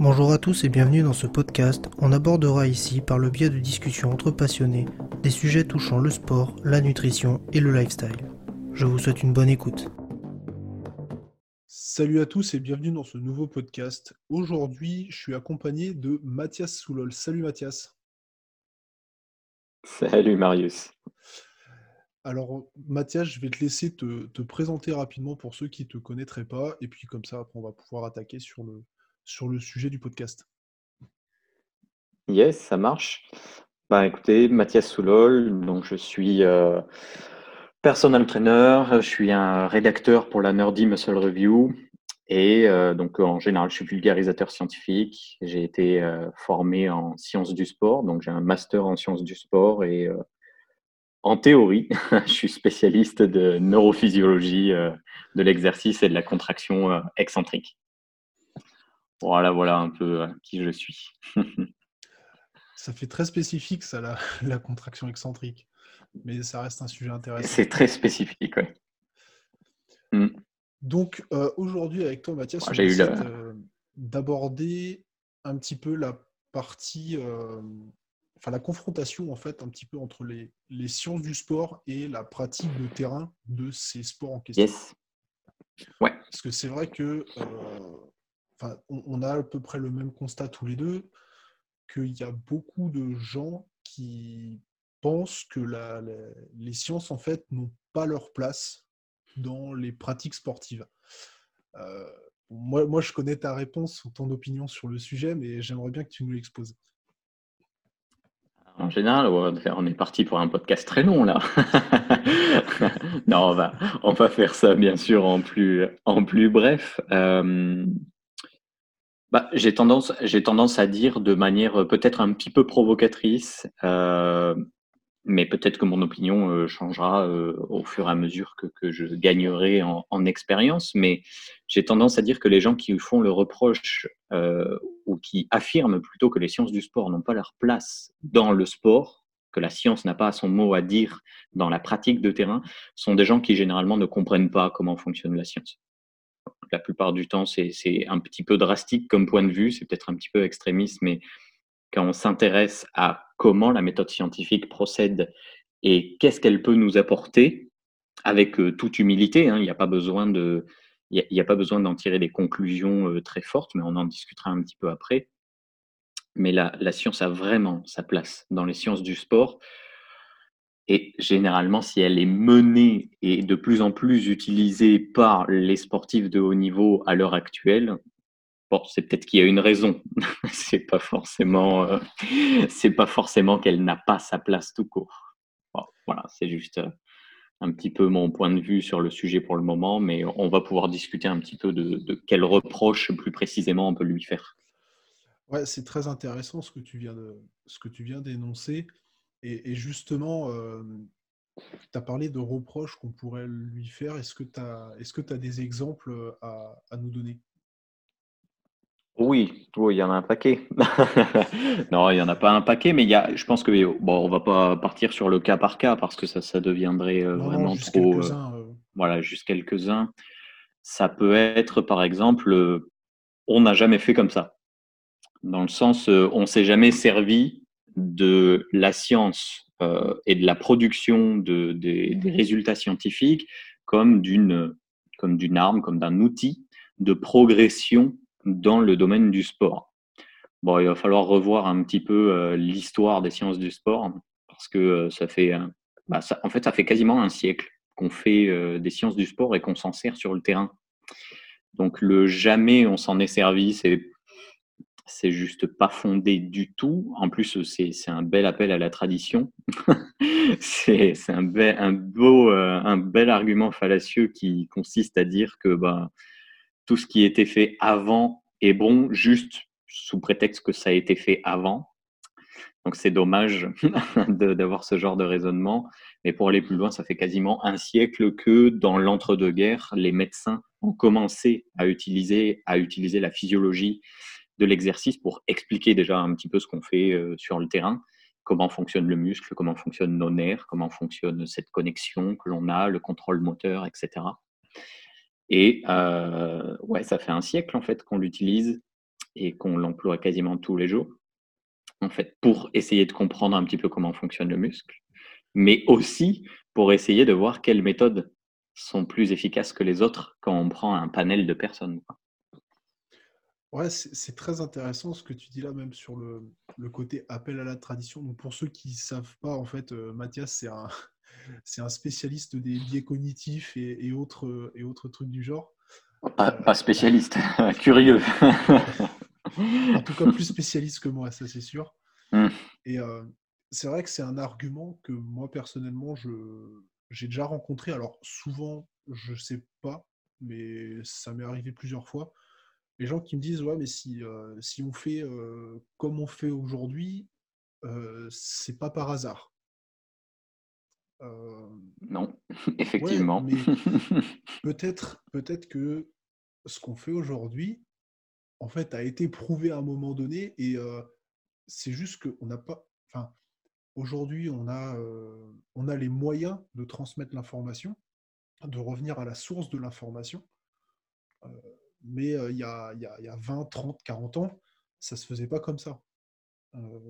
Bonjour à tous et bienvenue dans ce podcast. On abordera ici, par le biais de discussions entre passionnés, des sujets touchant le sport, la nutrition et le lifestyle. Je vous souhaite une bonne écoute. Salut à tous et bienvenue dans ce nouveau podcast. Aujourd'hui, je suis accompagné de Mathias Soulol. Salut Mathias. Salut Marius. Alors Mathias, je vais te laisser te, te présenter rapidement pour ceux qui ne te connaîtraient pas et puis comme ça, après, on va pouvoir attaquer sur le, sur le sujet du podcast. Yes, ça marche. Bah, écoutez, Mathias Soulol, donc je suis euh, personal trainer, je suis un rédacteur pour la Nerdy Muscle Review et euh, donc en général, je suis vulgarisateur scientifique. J'ai été euh, formé en sciences du sport, donc j'ai un master en sciences du sport et euh, en théorie, je suis spécialiste de neurophysiologie de l'exercice et de la contraction excentrique. Voilà, voilà un peu qui je suis. ça fait très spécifique, ça, la, la, contraction excentrique. Mais ça reste un sujet intéressant. C'est très spécifique, oui. Mm. Donc, euh, aujourd'hui, avec toi, Mathias, Moi, on essaie la... d'aborder un petit peu la partie, euh, enfin la confrontation, en fait, un petit peu entre les, les, sciences du sport et la pratique de terrain de ces sports en question. Yes. Ouais. Parce que c'est vrai que euh, on, a à peu près le même constat tous les deux, qu'il y a beaucoup de gens qui pensent que les sciences, en fait, n'ont pas leur place dans les pratiques sportives. Euh, moi, je connais ta réponse ton opinion sur le sujet, mais j'aimerais bien que tu nous l'exposes. En général, on est parti pour un podcast très long là. non, on va, faire ça bien sûr en plus, en plus bref. Euh, bah, j'ai tendance, j'ai tendance à dire de manière peut-être un petit peu provocatrice, euh, mais peut-être que mon opinion euh, changera euh, au fur et à mesure que, je gagnerai en, en expérience. Mais j'ai tendance à dire que les gens qui font le reproche euh, ou qui affirment plutôt que les sciences du sport n'ont pas leur place dans le sport, que la science n'a pas son mot à dire dans la pratique de terrain, sont des gens qui généralement ne comprennent pas comment fonctionne la science. La plupart du temps, c'est un petit peu drastique comme point de vue, c'est peut-être un petit peu extrémiste, mais quand on s'intéresse à comment la méthode scientifique procède et qu'est-ce qu'elle peut nous apporter, avec euh, toute humilité, hein, il n'y a pas besoin d'en tirer des conclusions euh, très fortes, mais on en discutera un petit peu après. Mais la, la, science a vraiment sa place dans les sciences du sport. Et généralement, si elle est menée et de plus en plus utilisée par les sportifs de haut niveau à l'heure actuelle, c'est peut-être qu'il y a une raison. c'est pas forcément, euh, c'est pas forcément qu'elle n'a pas sa place tout court. Voilà, c'est juste euh, un petit peu mon point de vue sur le sujet pour le moment, mais on va pouvoir discuter un petit peu de, de quel reproche plus précisément on peut lui faire. Ouais, c'est très intéressant ce que tu viens de, ce que tu viens d'énoncer, et, et, justement. Euh, tu as parlé de reproches qu'on pourrait lui faire. Est-ce que tu as, des exemples à, à nous donner? Oui, oui, il y en a un paquet. non, il n'y en a pas un paquet, mais il y a, je pense que bon, on va pas partir sur le cas par cas parce que ça, ça deviendrait euh, non, vraiment juste trop. euh, euh. voilà, juste quelques-uns. Ça peut être, par exemple, on n'a jamais fait comme ça. Dans le sens, on s'est jamais servi de la science euh, et de la production de, des, des résultats scientifiques comme d'une comme d'une arme, comme d'un outil de progression dans le domaine du sport. Bon, il va falloir revoir un petit peu euh, l'histoire des sciences du sport parce que euh, ça fait, bah, ça, en fait, ça fait quasiment un siècle qu'on fait des sciences du sport et qu'on s'en sert sur le terrain. Donc le jamais on s'en est servi, c'est c'est juste pas fondé du tout. En plus, c'est un bel appel à la tradition. c'est un, be un, beau, euh, un bel argument fallacieux qui consiste à dire que bah, tout ce qui était fait avant est bon, juste sous prétexte que ça a été fait avant. Donc c'est dommage d'avoir ce genre de raisonnement. Mais pour aller plus loin, ça fait quasiment un siècle que dans l'entre-deux-guerres, les médecins ont commencé à utiliser, à utiliser la physiologie de l'exercice pour expliquer déjà un petit peu ce qu'on fait euh, sur le terrain, comment fonctionne le muscle, comment fonctionnent nos nerfs, comment fonctionne cette connexion que l'on a, le contrôle moteur, etc. Et euh, ouais, ça fait un siècle en fait qu'on l'utilise. et qu'on l'emploie quasiment tous les jours, en fait, pour essayer de comprendre un petit peu comment fonctionne le muscle, mais aussi pour essayer de voir quelles méthodes sont plus efficaces que les autres quand on prend un panel de personnes. Ouais, c'est très intéressant ce que tu dis là, même sur le, côté appel à la tradition. Donc pour ceux qui ne savent pas, en fait, euh, Mathias, c'est un, un spécialiste des biais cognitifs et, autres, et autres trucs du genre. Pas, spécialiste, curieux. en tout cas, plus spécialiste que moi, ça c'est sûr. Hmm. Et euh, c'est vrai que c'est un argument que moi personnellement, j'ai déjà rencontré. Alors souvent, je sais pas, mais ça m'est arrivé plusieurs fois les gens qui me disent ouais mais si, euh, si on fait euh, comme on fait aujourd'hui, euh, c'est pas par hasard. non, effectivement. peut-être peut-être que ce qu'on fait aujourd'hui, en fait, a été prouvé à un moment donné et c'est juste qu'on n'a pas. Enfin, aujourd'hui, on a, on a les moyens de transmettre l'information, de revenir à la source de l'information mais il y, a, y, a, 20, 30, 40 ans, ça ne se faisait pas comme ça.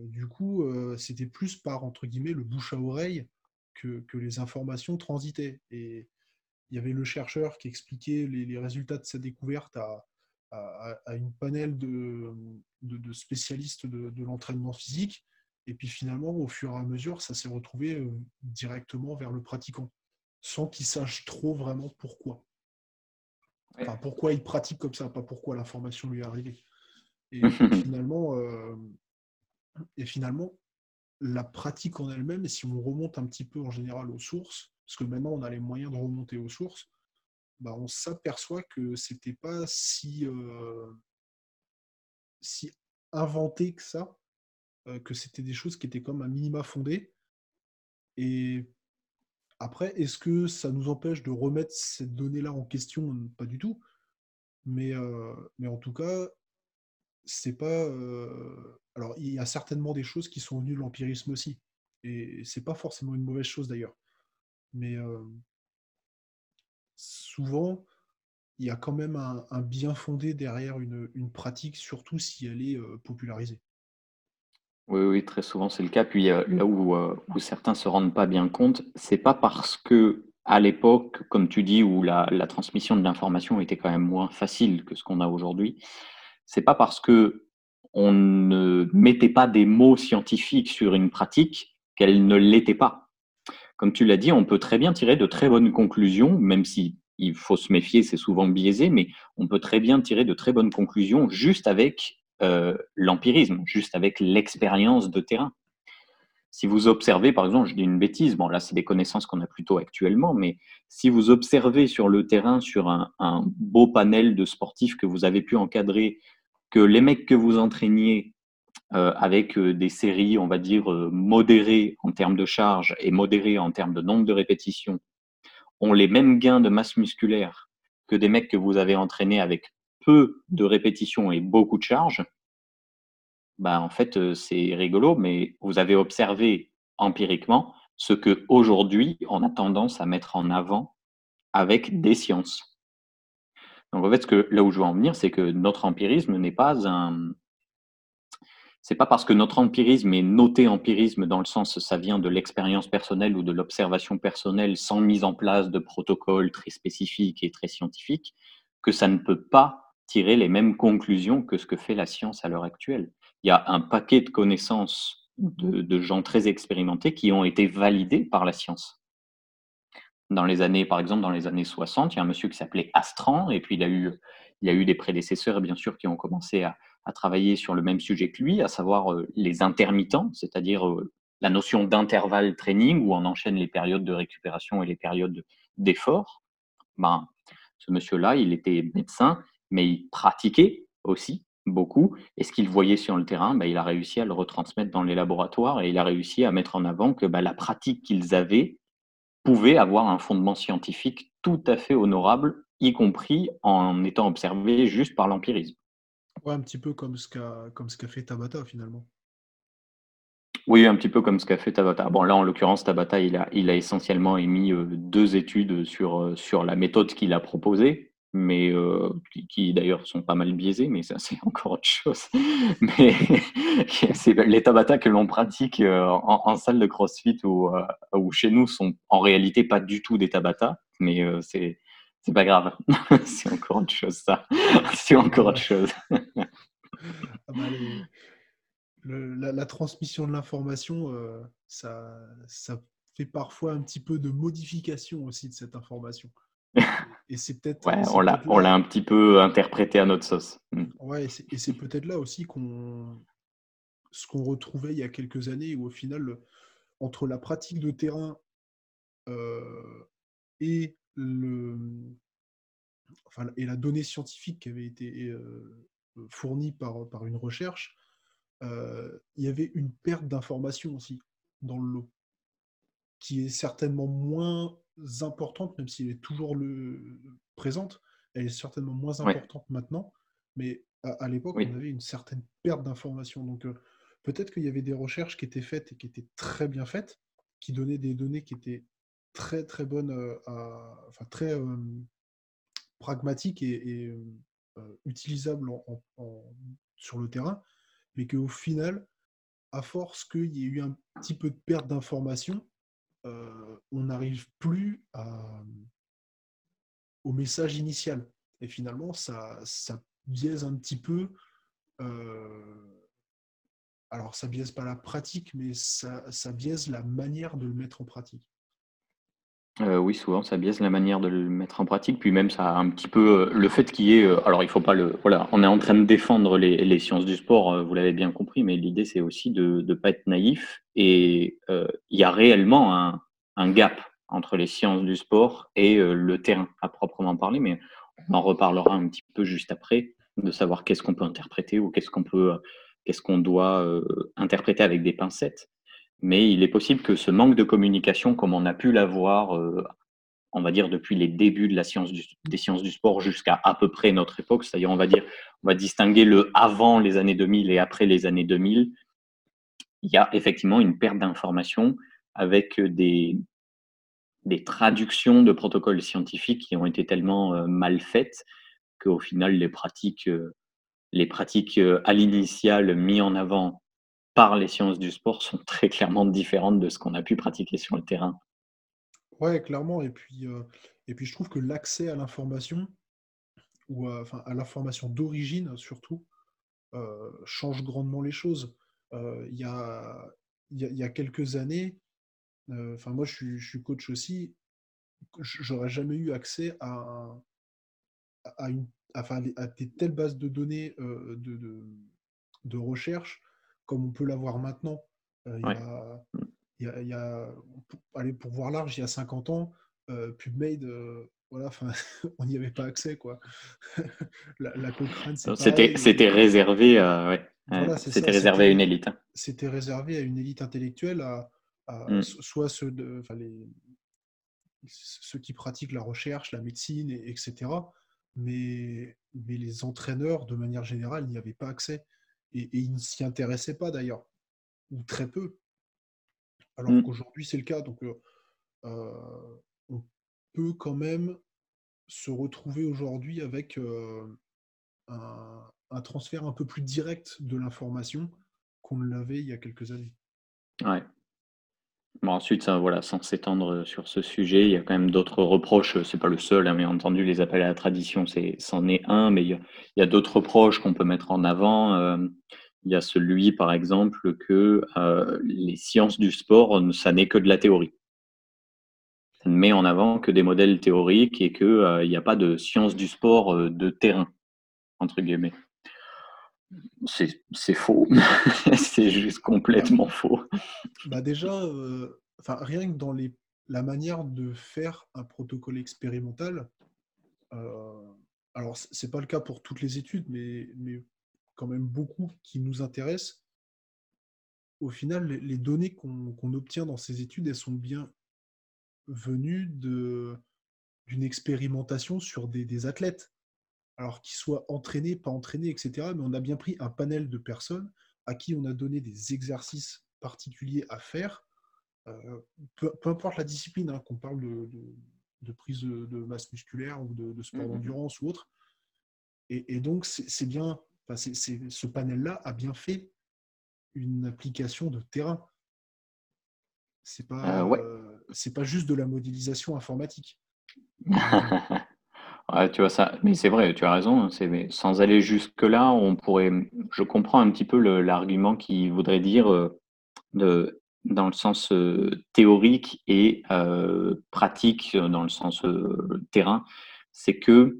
du coup, c'était plus par, entre guillemets, le bouche à oreille que, les informations transitaient. Et il y avait le chercheur qui expliquait les, résultats de sa découverte à, une panel de, spécialistes de l'entraînement physique. Et puis finalement, au fur et à mesure, ça s'est retrouvé directement vers le pratiquant, sans qu'il sache trop vraiment pourquoi pourquoi il pratique comme ça, pas pourquoi l'information lui est arrivée. Et finalement, euh, et finalement, la pratique en elle-même, si on remonte un petit peu en général aux sources, parce que maintenant on a les moyens de remonter aux sources, bah, on s'aperçoit que c'était pas si, euh, si inventé que ça, euh, que c'était des choses qui étaient comme un minima fondées. Et après, est-ce que ça nous empêche de remettre cette donnée-là en question? Pas du tout. Mais, euh, mais en tout cas, c'est pas. Euh, alors, il y a certainement des choses qui sont venues de l'empirisme aussi. Et c'est pas forcément une mauvaise chose d'ailleurs. Mais euh, souvent, il y a quand même un, bien fondé derrière une, une, pratique, surtout si elle est popularisée. Oui, oui, très souvent c'est le cas. Puis là où, euh, certains se rendent pas bien compte, c'est pas parce que à l'époque, comme tu dis, où la, la transmission de l'information était quand même moins facile que ce qu'on a aujourd'hui, c'est pas parce que on ne mettait pas des mots scientifiques sur une pratique qu'elle ne l'était pas. Comme tu l'as dit, on peut très bien tirer de très bonnes conclusions, même si il faut se méfier, c'est souvent biaisé, mais on peut très bien tirer de très bonnes conclusions juste avec euh, l'empirisme, juste avec l'expérience de terrain. Si vous observez, par exemple, je dis une bêtise, bon là c'est des connaissances qu'on a plutôt actuellement, mais si vous observez sur le terrain, sur un, beau panel de sportifs que vous avez pu encadrer, que les mecs que vous entraîniez euh, avec euh, des séries, on va dire, modérées en termes de charge et modérées en termes de nombre de répétitions, ont les mêmes gains de masse musculaire que des mecs que vous avez entraînés avec peu de répétitions et beaucoup de charges, bah, en fait, euh, c'est rigolo, mais vous avez observé empiriquement ce que aujourd'hui on a tendance à mettre en avant avec des sciences. Donc en fait, ce que, là où je veux en venir, c'est que notre empirisme n'est pas un. C'est pas parce que notre empirisme est noté empirisme dans le sens ça vient de l'expérience personnelle ou de l'observation personnelle sans mise en place de protocoles très spécifiques et très scientifiques que ça ne peut pas tirer les mêmes conclusions que ce que fait la science à l'heure actuelle. Il y a un paquet de connaissances de, gens très expérimentés qui ont été validées par la science. Dans les années, par exemple, dans les années 60, il y a un monsieur qui s'appelait Astran, et puis il a eu, il a eu des prédécesseurs, bien sûr, qui ont commencé à, travailler sur le même sujet que lui, à savoir euh, les intermittents, c'est-à-dire euh, la notion d'intervalle training, où on enchaîne les périodes de récupération et les périodes d'effort. Ben, ce monsieur-là, il était médecin mais il pratiquait aussi beaucoup. Et ce qu'il voyait sur le terrain, bah, il a réussi à le retransmettre dans les laboratoires et il a réussi à mettre en avant que bah, la pratique qu'ils avaient pouvait avoir un fondement scientifique tout à fait honorable, y compris en étant observé juste par l'empirisme. Ouais, un petit peu comme ce qu'a fait Tabata finalement. Oui, un petit peu comme ce qu'a fait Tabata. Bon, là, en l'occurrence, Tabata, il a, il a essentiellement émis euh, deux études sur, euh, sur la méthode qu'il a proposée, mais euh, qui, d'ailleurs sont pas mal biaisés, mais ça c'est encore autre chose. Mais les Tabata que l'on pratique euh, en, salle de CrossFit ou, euh, chez nous sont en réalité pas du tout des Tabata, mais c'est c'est pas grave. c'est encore autre chose ça. c'est encore autre chose. Ah bah, la, transmission de l'information, ça, ça fait parfois un petit peu de modification aussi de cette information. Et c'est peut-être. Ouais, on l'a, on l'a un petit peu interprété à notre sauce. Mm. Ouais, et c'est, peut-être là aussi qu'on, ce qu'on retrouvait il y a quelques années, où au final, entre la pratique de terrain euh, et le, enfin, et la donnée scientifique qui avait été euh, fournie par, par une recherche, euh, il y avait une perte d'information aussi dans le lot, qui est certainement moins importante, même si elle est toujours le... présente, elle est certainement moins importante maintenant, mais à, l'époque, on avait une certaine perte d'information. Donc euh, peut-être qu'il y avait des recherches qui étaient faites et qui étaient très bien faites, qui donnaient des données qui étaient très très bonnes, euh, enfin très euh, pragmatiques et, utilisables sur le terrain, mais qu'au final, à force qu'il y ait eu un petit peu de perte d'information, euh, on n'arrive plus au message initial. Et finalement, ça, ça biaise un petit peu. Euh, alors, ça biaise pas la pratique, mais ça, ça biaise la manière de le mettre en pratique. Euh, oui, souvent ça biaise la manière de le mettre en pratique, puis même ça a un petit peu euh, le fait qu'il y ait, euh, alors il faut pas le, voilà, on est en train de défendre les, sciences du sport, vous l'avez bien compris, mais l'idée c'est aussi de ne pas être naïf. Et il y a réellement un, un, gap entre les sciences du sport et le terrain à proprement parler, mais on en reparlera un petit peu juste après de savoir qu'est-ce qu'on peut interpréter ou qu'est-ce qu'on peut, qu'est-ce qu'on doit interpréter avec des pincettes mais il est possible que ce manque de communication, comme on a pu l'avoir, euh, on va dire depuis les débuts des sciences du sport jusqu'à à peu près notre époque, c'est-à-dire on va dire, on va distinguer le avant les années 2000 et après les années 2000, il y a effectivement une perte d'information avec des, des traductions de protocoles scientifiques qui ont été tellement euh, mal faites qu'au final les pratiques, euh, les pratiques à l'initiale mis en avant par les sciences du sport sont très clairement différentes de ce qu'on a pu pratiquer sur le terrain. Ouais, clairement. Et puis, euh, et puis je trouve que l'accès à l'information, ou à, enfin, à l'information d'origine surtout, euh, change grandement les choses. Euh, il y, a, y, a, quelques années, enfin moi je suis, coach aussi, j'aurais jamais eu accès à, à, une, enfin, à des telles bases de données de, de recherche comme on peut l'avoir maintenant. Euh, il y, a, allez, pour voir large, il y a 50 ans, euh, PubMade, euh, voilà, on n'y avait pas accès. quoi. la, c'était, c'était réservé, c'était réservé à une élite. Hein. C'était réservé à une élite intellectuelle, à, mm. soit ceux, de, les, ceux qui pratiquent la recherche, la médecine, etc. Mais, mais les entraîneurs, de manière générale, n'y avaient pas accès. Et, ils ne s'y intéressaient pas d'ailleurs, ou très peu. Alors mmh. qu'aujourd'hui, c'est le cas. Donc, euh, euh, on peut quand même se retrouver aujourd'hui avec euh, un, transfert un peu plus direct de l'information qu'on ne l'avait il y a quelques années. Ouais. Ensuite, voilà, sans s'étendre sur ce sujet, il y a quand même d'autres reproches. C'est pas le seul, hein, mais entendu, les appels à la tradition, c'en est un, mais il y a, d'autres reproches qu'on peut mettre en avant. Euh, il y a celui, par exemple, que euh, les sciences du sport, ça n'est que de la théorie. Ça ne met en avant que des modèles théoriques et qu'il euh, n'y a pas de sciences du sport de terrain, entre guillemets. C'est faux. c'est juste complètement faux. Bah déjà, euh, rien que dans les, la manière de faire un protocole expérimental, euh, alors c'est pas le cas pour toutes les études, mais, mais quand même beaucoup qui nous intéressent. Au final, les, données qu'on obtient dans ces études, elles sont bien venues d'une expérimentation sur des athlètes alors qu'ils soient entraînés, pas entraînés, etc. Mais on a bien pris un panel de personnes à qui on a donné des exercices particuliers à faire, euh, peu, importe la discipline, hein, qu'on parle de, de prise de, masse musculaire ou de, sport mmh d'endurance ou autre. Et, donc, c'est bien, ce panel-là a bien fait une application de terrain. C'est pas, euh, c'est pas juste de la modélisation informatique. tu vois ça, mais c'est vrai, tu as raison. Hein, c'est, sans aller jusque là, on pourrait. Je comprends un petit peu l'argument qui voudrait dire euh, de, dans le sens euh, théorique et pratique dans le sens terrain. C'est que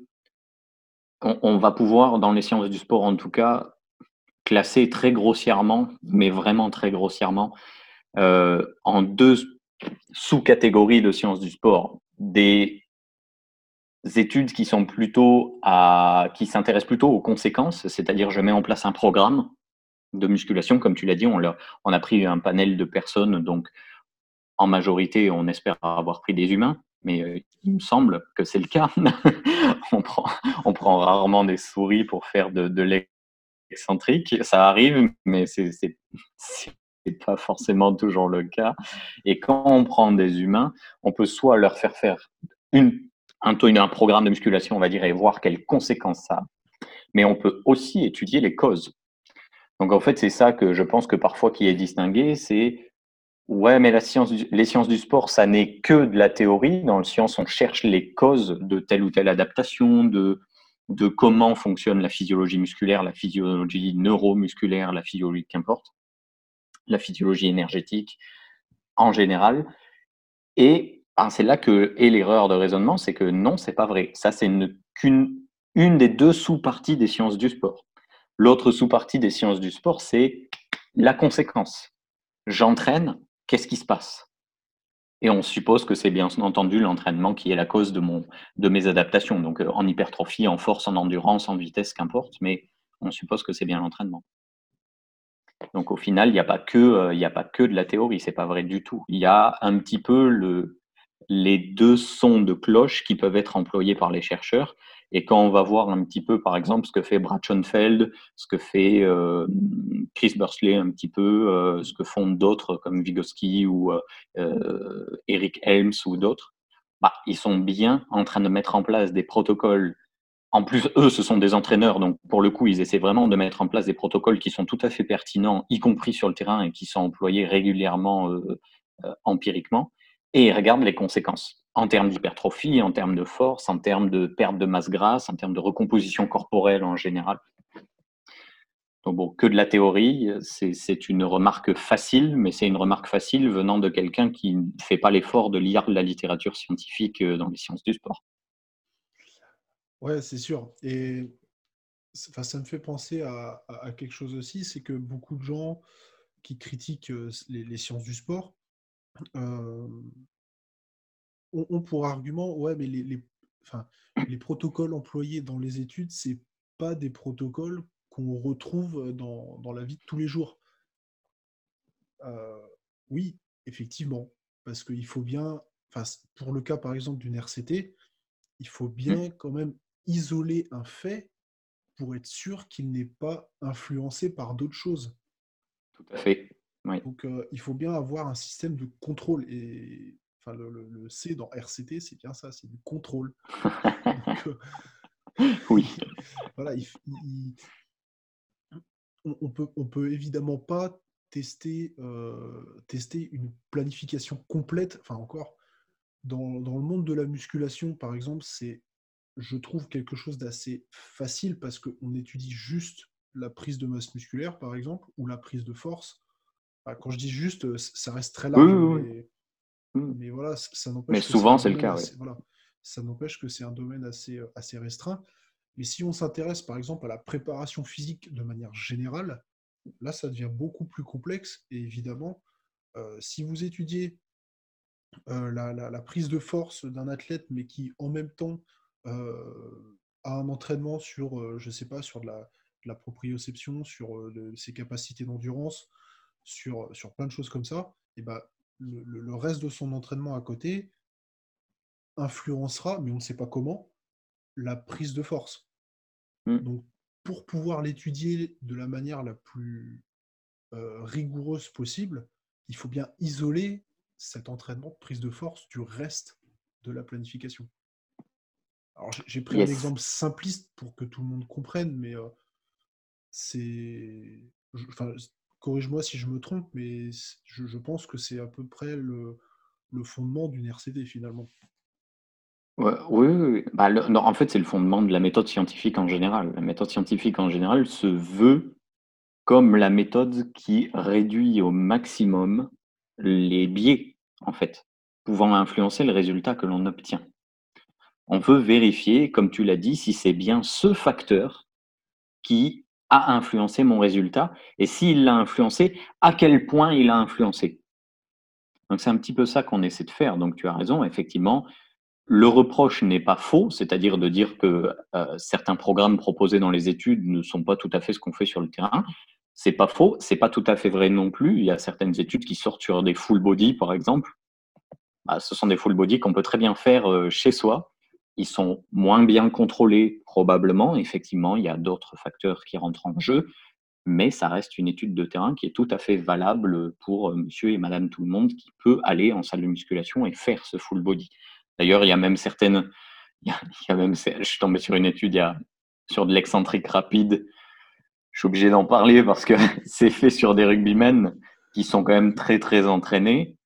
on, va pouvoir, dans les sciences du sport en tout cas, classer très grossièrement, mais vraiment très grossièrement, euh, en deux sous-catégories de sciences du sport. Des études qui sont plutôt à, qui s'intéressent plutôt aux conséquences, c'est-à-dire je mets en place un programme de musculation, comme tu l'as dit, on, on a pris un panel de personnes, donc en majorité, on espère avoir pris des humains, mais euh, il me semble que c'est le cas. on, prend, on prend rarement des souris pour faire de, de l'excentrique. Ça arrive, mais c'est pas forcément toujours le cas. Et quand on prend des humains, on peut soit leur faire faire une, un, un programme de musculation, on va dire, et voir quelles conséquences ça a, mais on peut aussi étudier les causes. Donc en fait, c'est ça que je pense que parfois qui est distingué, c'est Ouais, mais les sciences du sport, ça n'est que de la théorie. Dans le science, on cherche les causes de telle ou telle adaptation, de, de comment fonctionne la physiologie musculaire, la physiologie neuromusculaire, la physiologie qu'importe, la physiologie énergétique en général. Et ben, c'est là que est l'erreur de raisonnement, c'est que non, c'est pas vrai. Ça, c'est qu'une une des deux sous-parties des sciences du sport. L'autre sous-partie des sciences du sport, c'est la conséquence. J'entraîne qu'est-ce qui se passe? Et on suppose que c'est bien entendu l'entraînement qui est la cause de, mon, de mes adaptations, donc euh, en hypertrophie, en force, en endurance, en vitesse, qu'importe, mais on suppose que c'est bien l'entraînement. Donc au final, il n'y a, pas que, euh, a pas que de la théorie, c'est pas vrai du tout. Il y a un petit peu le, les deux sons de cloche qui peuvent être employés par les chercheurs et quand on va voir un petit peu, par exemple, ce que fait Brad Schoenfeld, ce que fait euh, Chris Bursley un petit peu, euh, ce que font d'autres comme Vygotsky ou euh, Eric Helms ou d'autres, bah, ils sont bien en train de mettre en place des protocoles. En plus, eux, ce sont des entraîneurs, donc pour le coup, ils essaient vraiment de mettre en place des protocoles qui sont tout à fait pertinents, y compris sur le terrain, et qui sont employés régulièrement empiriquement, et ils regardent les conséquences en termes d'hypertrophie, en termes de force, en termes de perte de masse grasse, en termes de recomposition corporelle en général. Donc bon, que de la théorie, c'est une remarque facile, mais c'est une remarque facile venant de quelqu'un qui ne fait pas l'effort de lire la littérature scientifique euh, dans les sciences du sport. Ouais, c'est sûr. Et ça me fait penser à, quelque chose aussi, c'est que beaucoup de gens qui critiquent euh, les, sciences du sport euh, on, pour argument, ouais, mais les, les, les protocoles employés dans les études, c'est pas des protocoles qu'on retrouve dans, dans, la vie de tous les jours. Euh, oui, effectivement, parce qu'il faut bien, pour le cas par exemple d'une RCT, il faut bien mmh. quand même isoler un fait pour être sûr qu'il n'est pas influencé par d'autres choses. Tout à fait. Donc, euh, il faut bien avoir un système de contrôle. Et le, C dans RCT, c'est bien ça, c'est du contrôle. Euh, oui. Voilà, on, peut, on peut évidemment pas tester, euh, tester une planification complète. Enfin, encore, dans, le monde de la musculation, par exemple, c'est, je trouve, quelque chose d'assez facile parce qu'on étudie juste la prise de masse musculaire, par exemple, ou la prise de force. Quand je dis juste, ça reste très large. Mmh. Mais voilà, ça n'empêche. Mais souvent, c'est le cas. voilà, ça n'empêche que c'est un domaine assez, euh, assez restreint. Mais si on s'intéresse, par exemple, à la préparation physique de manière générale, là, ça devient beaucoup plus complexe. Et évidemment, euh, si vous étudiez euh, la, prise de force d'un athlète, mais qui en même temps a un entraînement sur, je sais pas, sur de la, la proprioception, sur ses capacités d'endurance, sur, sur plein de choses comme ça, et ben, le, reste de son entraînement à côté influencera, mais on ne sait pas comment, la prise de force. Mmh. Donc, pour pouvoir l'étudier de la manière la plus euh, rigoureuse possible, il faut bien isoler cet entraînement de prise de force du reste de la planification. Alors, j'ai pris un exemple simpliste pour que tout le monde comprenne, mais euh, c'est. Enfin, corrige-moi si je me trompe, mais je, pense que c'est à peu près le, fondement d'une RCD finalement. oui, oui, bah, en fait, c'est le fondement de la méthode scientifique en général. La méthode scientifique en général se veut comme la méthode qui réduit au maximum les biais, en fait, pouvant influencer le résultat que l'on obtient. On veut vérifier, comme tu l'as dit, si c'est bien ce facteur qui a influencé mon résultat et s'il l'a influencé, à quel point il a influencé. Donc c'est un petit peu ça qu'on essaie de faire. Donc tu as raison, effectivement, le reproche n'est pas faux, c'est-à-dire de dire que euh, certains programmes proposés dans les études ne sont pas tout à fait ce qu'on fait sur le terrain. C'est pas faux, c'est pas tout à fait vrai non plus. Il y a certaines études qui sortent sur des full body, par exemple. Bah, ce sont des full body qu'on peut très bien faire euh, chez soi ils sont moins bien contrôlés probablement. Effectivement, il y a d'autres facteurs qui rentrent en jeu, mais ça reste une étude de terrain qui est tout à fait valable pour euh, monsieur et madame tout le monde qui peut aller en salle de musculation et faire ce full body. D'ailleurs, il y a même certaines, il y a, même, je suis tombé sur une étude sur de l'excentrique rapide. Je suis obligé d'en parler parce que c'est fait sur des rugbymen qui sont quand même très très entraînés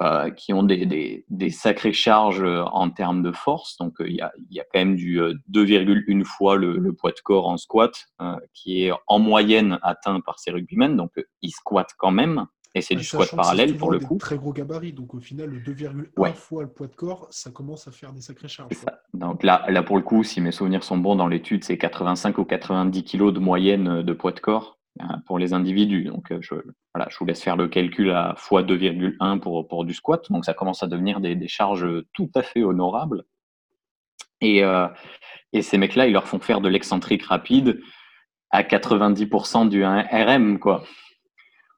euh, qui ont des, des, sacrées charges euh, en termes de force. Donc, euh, il y, a, y, a, quand même du 2,1 fois le, poids de corps en squat, qui est en moyenne atteint par ces rugbymen. Donc, ils squattent quand même. Et c'est du squat parallèle pour le coup. Très gros gabarit, donc au final, le 2,1 fois le poids de corps, ça commence à faire des sacrées charges. Donc là, là, pour le coup, si mes souvenirs sont bons dans l'étude, c'est 85 ou 90 kg de moyenne de poids de corps. Euh, pour les individus. Donc, euh, je, voilà, je vous laisse faire le calcul à x 2,1 pour, pour du squat. Donc, ça commence à devenir des, charges tout à fait honorables. Et, euh, et ces mecs-là, ils leur font faire de l'excentrique rapide à 90% du 1RM, quoi.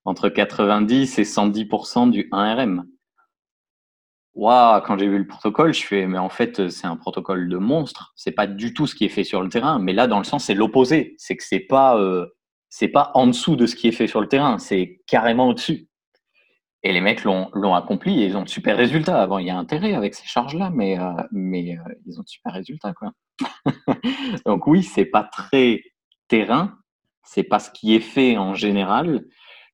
Entre 90 et 110% du 1RM. Waouh, quand j'ai vu le protocole, je fais, mais en fait, c'est un protocole de monstre. C'est pas du tout ce qui est fait sur le terrain. Mais là, dans le sens, c'est l'opposé. C'est que c'est pas, c'est pas en dessous de ce qui est fait sur le terrain, c'est carrément au-dessus. Et les mecs l'ont accompli et ils ont de super résultats. Avant, il y a intérêt avec ces charges-là, mais, euh, mais euh, ils ont de super résultats. Quoi. Donc oui, c'est pas très terrain, c'est pas ce qui est fait en général,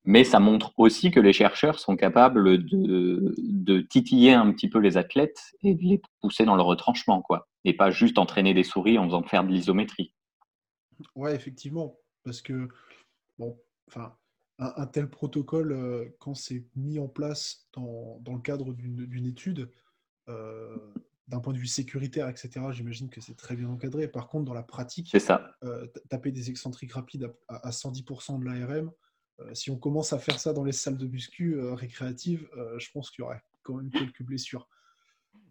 mais ça montre aussi que les chercheurs sont capables de, de titiller un petit peu les athlètes et de les pousser dans le retranchement, quoi. Et pas juste entraîner des souris en faisant faire de l'isométrie. Ouais, effectivement. Parce que, bon, enfin, un, tel protocole, euh, quand c'est mis en place dans, dans le cadre d'une étude, euh, d'un point de vue sécuritaire, etc., j'imagine que c'est très bien encadré. Par contre, dans la pratique, ça. Euh, taper des excentriques rapides à, 110% de l'ARM, si on commence à faire ça dans les salles de muscu récréatives, je pense qu'il y aurait quand même quelques blessures.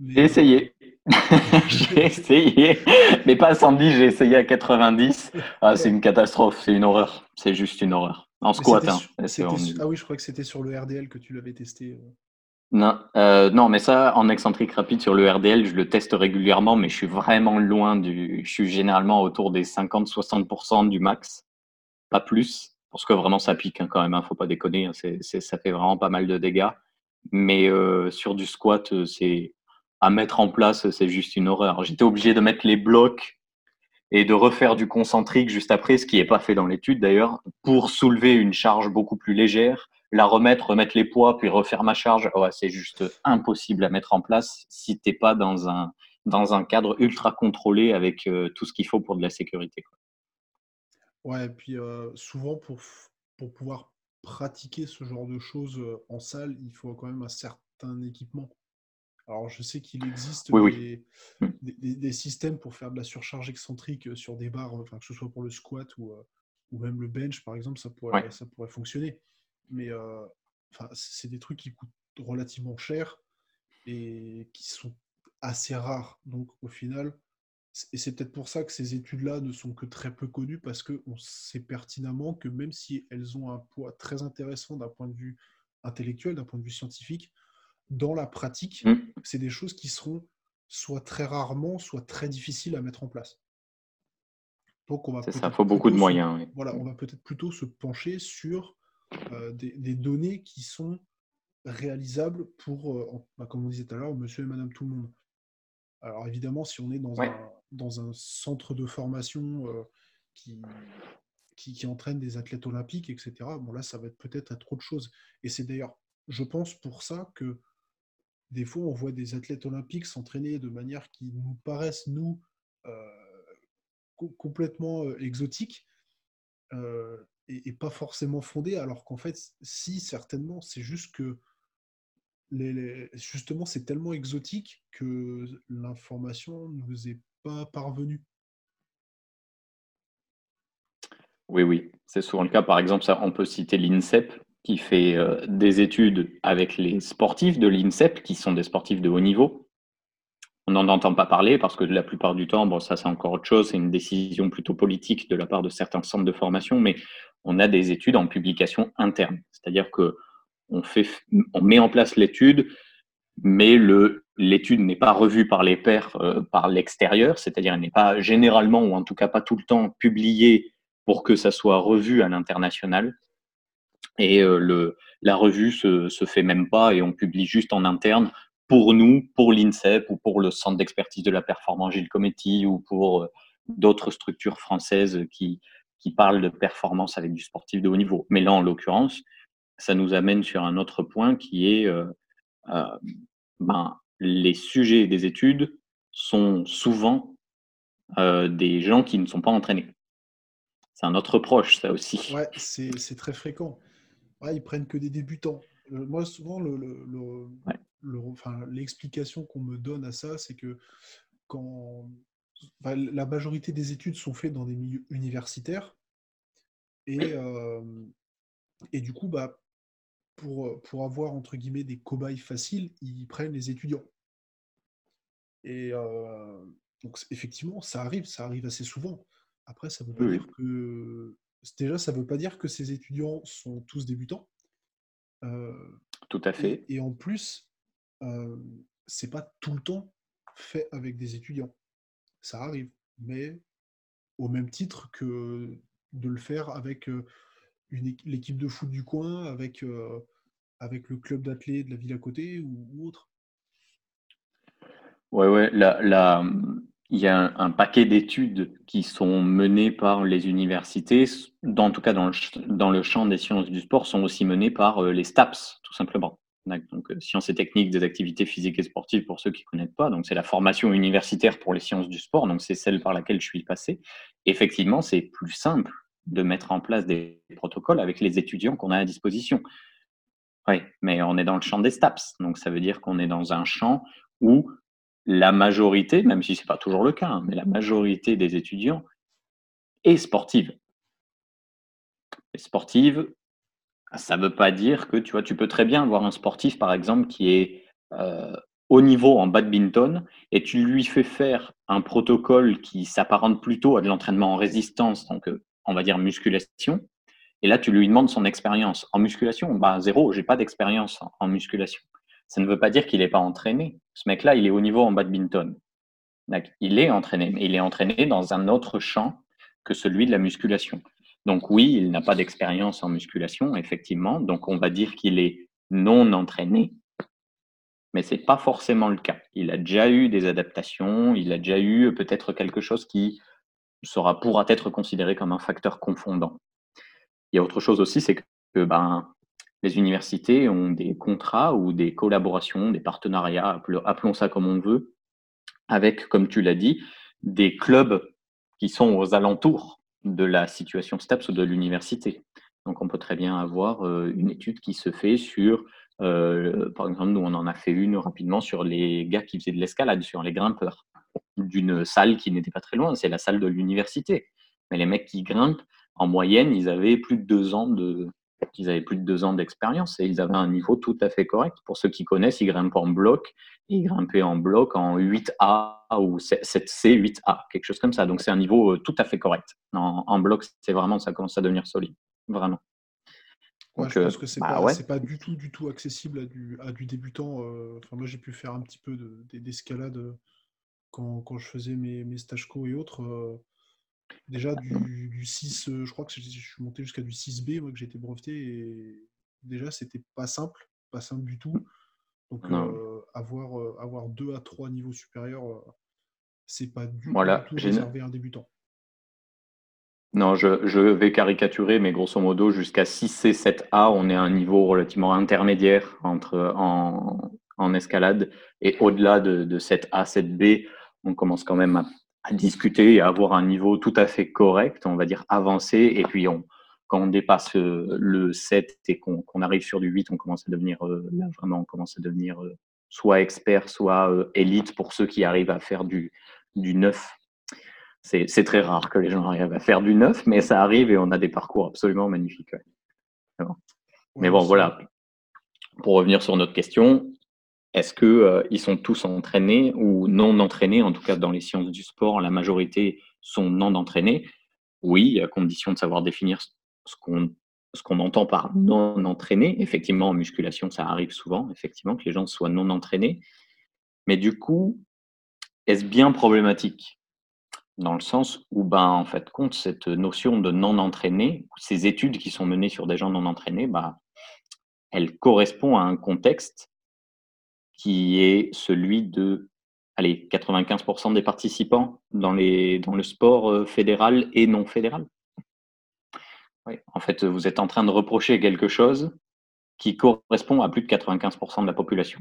J'ai essayé. j'ai essayé. Mais pas à 110, j'ai essayé à 90. Ah, c'est une catastrophe, c'est une horreur. C'est juste une horreur. En squat. Hein. Ah oui, je crois que c'était sur le RDL que tu l'avais testé. Euh. Non, euh, non, mais ça, en excentrique rapide sur le RDL, je le teste régulièrement, mais je suis vraiment loin du. Je suis généralement autour des 50-60% du max, pas plus, parce que vraiment ça pique hein, quand même, ne hein, faut pas déconner, ça fait vraiment pas mal de dégâts. Mais euh, sur du squat, c'est à mettre en place, c'est juste une horreur. J'étais obligé de mettre les blocs et de refaire du concentrique juste après, ce qui n'est pas fait dans l'étude d'ailleurs, pour soulever une charge beaucoup plus légère, la remettre, remettre les poids, puis refaire ma charge. Ouais, c'est juste impossible à mettre en place si tu n'es pas dans un, dans un cadre ultra contrôlé avec euh, tout ce qu'il faut pour de la sécurité. Ouais, et puis euh, souvent pour, pour pouvoir pratiquer ce genre de choses euh, en salle, il faut quand même un certain équipement. Alors, je sais qu'il existe mmh. des, systèmes pour faire de la surcharge excentrique euh, sur des barres, enfin, que ce soit pour le squat ou, euh, ou même le bench, par exemple, ça pourrait, ça pourrait fonctionner. Mais euh, c'est des trucs qui coûtent relativement cher et qui sont assez rares. Donc, au final, et c'est peut-être pour ça que ces études-là ne sont que très peu connues, parce qu'on sait pertinemment que même si elles ont un poids très intéressant d'un point de vue intellectuel, d'un point de vue scientifique, dans la pratique, mmh. c'est des choses qui seront soit très rarement, soit très difficiles à mettre en place. Donc on va ça, faut beaucoup de moyens. Voilà, on va peut-être plutôt se pencher sur euh, des, données qui sont réalisables pour, euh, bah, comme on disait tout à l'heure, monsieur et madame tout le monde. Alors évidemment, si on est dans, un, dans un centre de formation qui, qui, entraîne des athlètes olympiques, etc., bon là, ça va être peut-être à trop de choses. Et c'est d'ailleurs, je pense pour ça que des fois, on voit des athlètes olympiques s'entraîner de manière qui nous paraissent, nous, complètement exotiques et, pas forcément fondées, alors qu'en fait, si, certainement, c'est juste que justement, c'est tellement exotique que l'information ne nous est pas parvenue. Oui, oui, c'est souvent le cas. Par exemple, ça, on peut citer l'INSEP, qui fait euh, des études avec les sportifs de l'INSEP, qui sont des sportifs de haut niveau. On n'en entend pas parler parce que la plupart du temps, bon, ça c'est encore autre chose, c'est une décision plutôt politique de la part de certains centres de formation, mais on a des études en publication interne. C'est-à-dire que on, met en place l'étude, mais l'étude n'est pas revue par les pairs euh, par l'extérieur, c'est-à-dire elle n'est pas généralement, ou en tout cas pas tout le temps, publiée pour que ça soit revu à l'international. Et euh, la revue se, se fait même pas et on publie juste en interne pour nous, pour l'INSEP ou pour le Centre d'expertise de la performance Gilles Cometti ou pour euh, d'autres structures françaises qui, parlent de performance avec du sportif de haut niveau. Mais là, en l'occurrence, ça nous amène sur un autre point qui est euh, ben, les sujets des études sont souvent des gens qui ne sont pas entraînés. C'est un autre proche, ça aussi. Ouais, c'est très fréquent. Ouais, ils prennent que des débutants. moi, souvent, l'explication le, qu'on me donne à ça, c'est que quand la majorité des études sont faites dans des milieux universitaires, et, et du coup, bah, pour, pour avoir entre guillemets des cobayes faciles, ils prennent les étudiants. Et donc effectivement, ça arrive, ça arrive assez souvent. Après, ça veut pas dire que déjà, ça veut pas dire que ces étudiants sont tous débutants. tout à fait. Et, en plus, c'est pas tout le temps fait avec des étudiants. Ça arrive, mais au même titre que de le faire avec l'équipe de foot du coin, avec, avec le club d'athlètes de la ville à côté ou, autre Ouais, ouais. La, il y a un, paquet d'études qui sont menées par les universités, dans, en tout cas dans le, dans le champ des sciences du sport, sont aussi menées par les STAPS, tout simplement. Donc, sciences et techniques des activités physiques et sportives pour ceux qui ne connaissent pas. Donc, c'est la formation universitaire pour les sciences du sport. Donc, c'est celle par laquelle je suis passé. Effectivement, c'est plus simple de mettre en place des protocoles avec les étudiants qu'on a à disposition. Oui, mais on est dans le champ des STAPS, donc ça veut dire qu'on est dans un champ où la majorité, même si ce n'est pas toujours le cas, hein, mais la majorité des étudiants est sportive. Sportive, ça ne veut pas dire que tu vois, tu peux très bien avoir un sportif, par exemple, qui est euh, au niveau en badminton et tu lui fais faire un protocole qui s'apparente plutôt à de l'entraînement en résistance, donc euh, on va dire musculation. Et là, tu lui demandes son expérience. En musculation, bah, zéro, j'ai pas d'expérience en musculation. Ça ne veut pas dire qu'il n'est pas entraîné. Ce mec-là, il est au niveau en badminton. Il est entraîné, mais il est entraîné dans un autre champ que celui de la musculation. Donc oui, il n'a pas d'expérience en musculation, effectivement. Donc on va dire qu'il est non entraîné, mais ce n'est pas forcément le cas. Il a déjà eu des adaptations, il a déjà eu peut-être quelque chose qui sera, pourra être considéré comme un facteur confondant. Il y a autre chose aussi, c'est que ben, les universités ont des contrats ou des collaborations, des partenariats, appelons ça comme on veut, avec, comme tu l'as dit, des clubs qui sont aux alentours de la situation STEPS ou de l'université. Donc on peut très bien avoir euh, une étude qui se fait sur, euh, par exemple, nous on en a fait une rapidement sur les gars qui faisaient de l'escalade, sur les grimpeurs d'une salle qui n'était pas très loin, c'est la salle de l'université. Mais les mecs qui grimpent, en moyenne, ils avaient plus de deux ans de, ils avaient plus de deux ans d'expérience et ils avaient un niveau tout à fait correct. Pour ceux qui connaissent, ils grimpent en bloc, ils grimpaient en bloc en 8A ou 7C, 8A, quelque chose comme ça. Donc c'est un niveau euh, tout à fait correct. En, bloc, c'est vraiment, ça commence à devenir solide, vraiment. je pense euh, que c'est bah pas, pas, du tout, du tout accessible à du, à du débutant. Euh, enfin, moi, j'ai pu faire un petit peu d'escalade quand, quand, je faisais mes, mes stages co et autres. Déjà du, 6, euh, je crois que je suis monté jusqu'à du 6B, moi que j'ai été breveté, et déjà c'était pas simple, pas simple du tout. Donc, avoir, avoir deux à trois niveaux supérieurs, c'est pas du voilà, tout réservé à un débutant. Non, je, je, vais caricaturer, mais grosso modo, jusqu'à 6C, 7A, on est à un niveau relativement intermédiaire entre, en, en escalade. Et au-delà de, de 7A, 7B, on commence quand même à, à, discuter et à avoir un niveau tout à fait correct, on va dire avancé. Et puis, on, quand on dépasse le, 7 et qu'on arrive sur du 8, on commence à devenir, euh, là, vraiment, on commence à devenir euh, soit expert, soit euh, élite pour ceux qui arrivent à faire du, du 9 c'est très rare que les gens arrivent à faire du neuf, mais ça arrive et on a des parcours absolument magnifiques. Mais bon, voilà. Pour revenir sur notre question, est-ce qu'ils euh, ils sont tous entraînés ou non entraînés? En tout cas, dans les sciences du sport, la majorité sont non entraînés. Oui, à condition de savoir définir ce qu'on entend par non entraîné. Effectivement, en musculation, ça arrive souvent, effectivement, que les gens soient non entraînés. Mais du coup, est-ce bien problématique? Dans le sens où, ben, en fait, compte cette notion de non entraîné, ces études qui sont menées sur des gens non entraînés, bah, elle correspond à un contexte qui est celui de allez, 95% des participants dans, les, dans le sport euh, fédéral et non fédéral. Oui, en fait, vous êtes en train de reprocher quelque chose qui correspond à plus de 95% de la population.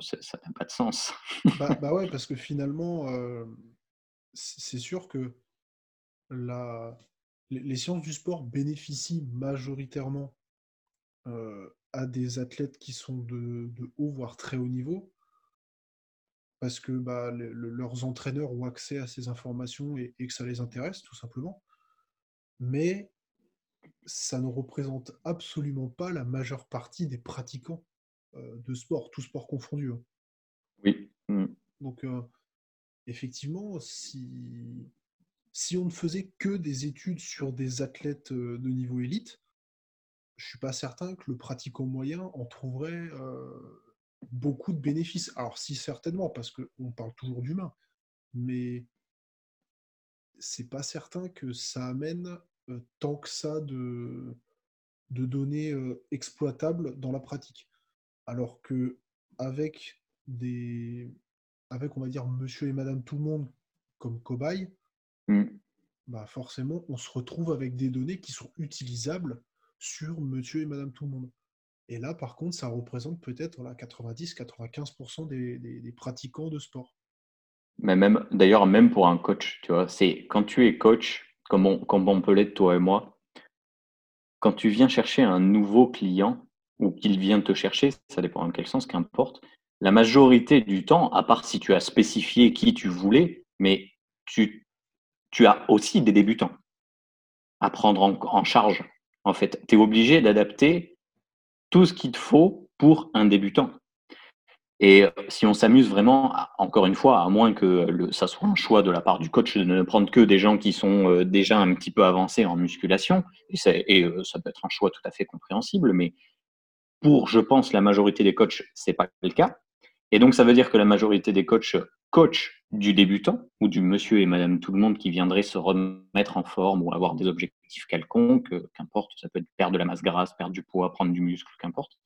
Ça n'a pas de sens. bah, bah, ouais, parce que finalement, euh, c'est sûr que les sciences du sport bénéficient majoritairement à des athlètes qui sont de, haut, voire très haut niveau, parce que bah, leurs entraîneurs ont accès à ces informations et, que ça les intéresse, tout simplement. Mais ça ne représente absolument pas la majeure partie des pratiquants de sport, tout sport confondu. Hein. Oui. Mmh. Donc, effectivement, si, si on ne faisait que des études sur des athlètes euh, de niveau élite, je ne suis pas certain que le pratiquant moyen en trouverait euh, beaucoup de bénéfices. Alors si certainement, parce qu'on parle toujours d'humain, mais c'est pas certain que ça amène euh, tant que ça de, de données exploitables dans la pratique. Alors que avec des, avec, on va dire, monsieur et madame tout le monde comme cobaye, mmh. bah forcément, on se retrouve avec des données qui sont utilisables sur monsieur et madame tout le monde. Et là, par contre, ça représente peut-être 90-95% des, pratiquants de sport. Mais même, d'ailleurs, même pour un coach, c'est quand tu es coach, comme on, comme on peut l'être toi et moi, quand tu viens chercher un nouveau client ou qu'il vient te chercher, ça dépend dans quel sens, qu'importe, la majorité du temps, à part si tu as spécifié qui tu voulais, mais tu as aussi des débutants à prendre en, charge. En fait, tu es obligé d'adapter tout ce qu'il te faut pour un débutant. Et euh, si on s'amuse vraiment, encore une fois, à moins que ça soit un choix de la part du coach de ne prendre que des gens qui sont euh, déjà un petit peu avancés en musculation, et, euh, ça peut être un choix tout à fait compréhensible, mais pour, je pense, la majorité des coachs, c'est pas le cas. Et donc, ça veut dire que la majorité des coachs coachent du débutant ou du monsieur et madame tout le monde qui viendrait se remettre en forme ou avoir des objectifs quelconques, euh, qu'importe, ça peut être perdre de la masse grasse, perdre du poids, prendre du muscle, qu'importe.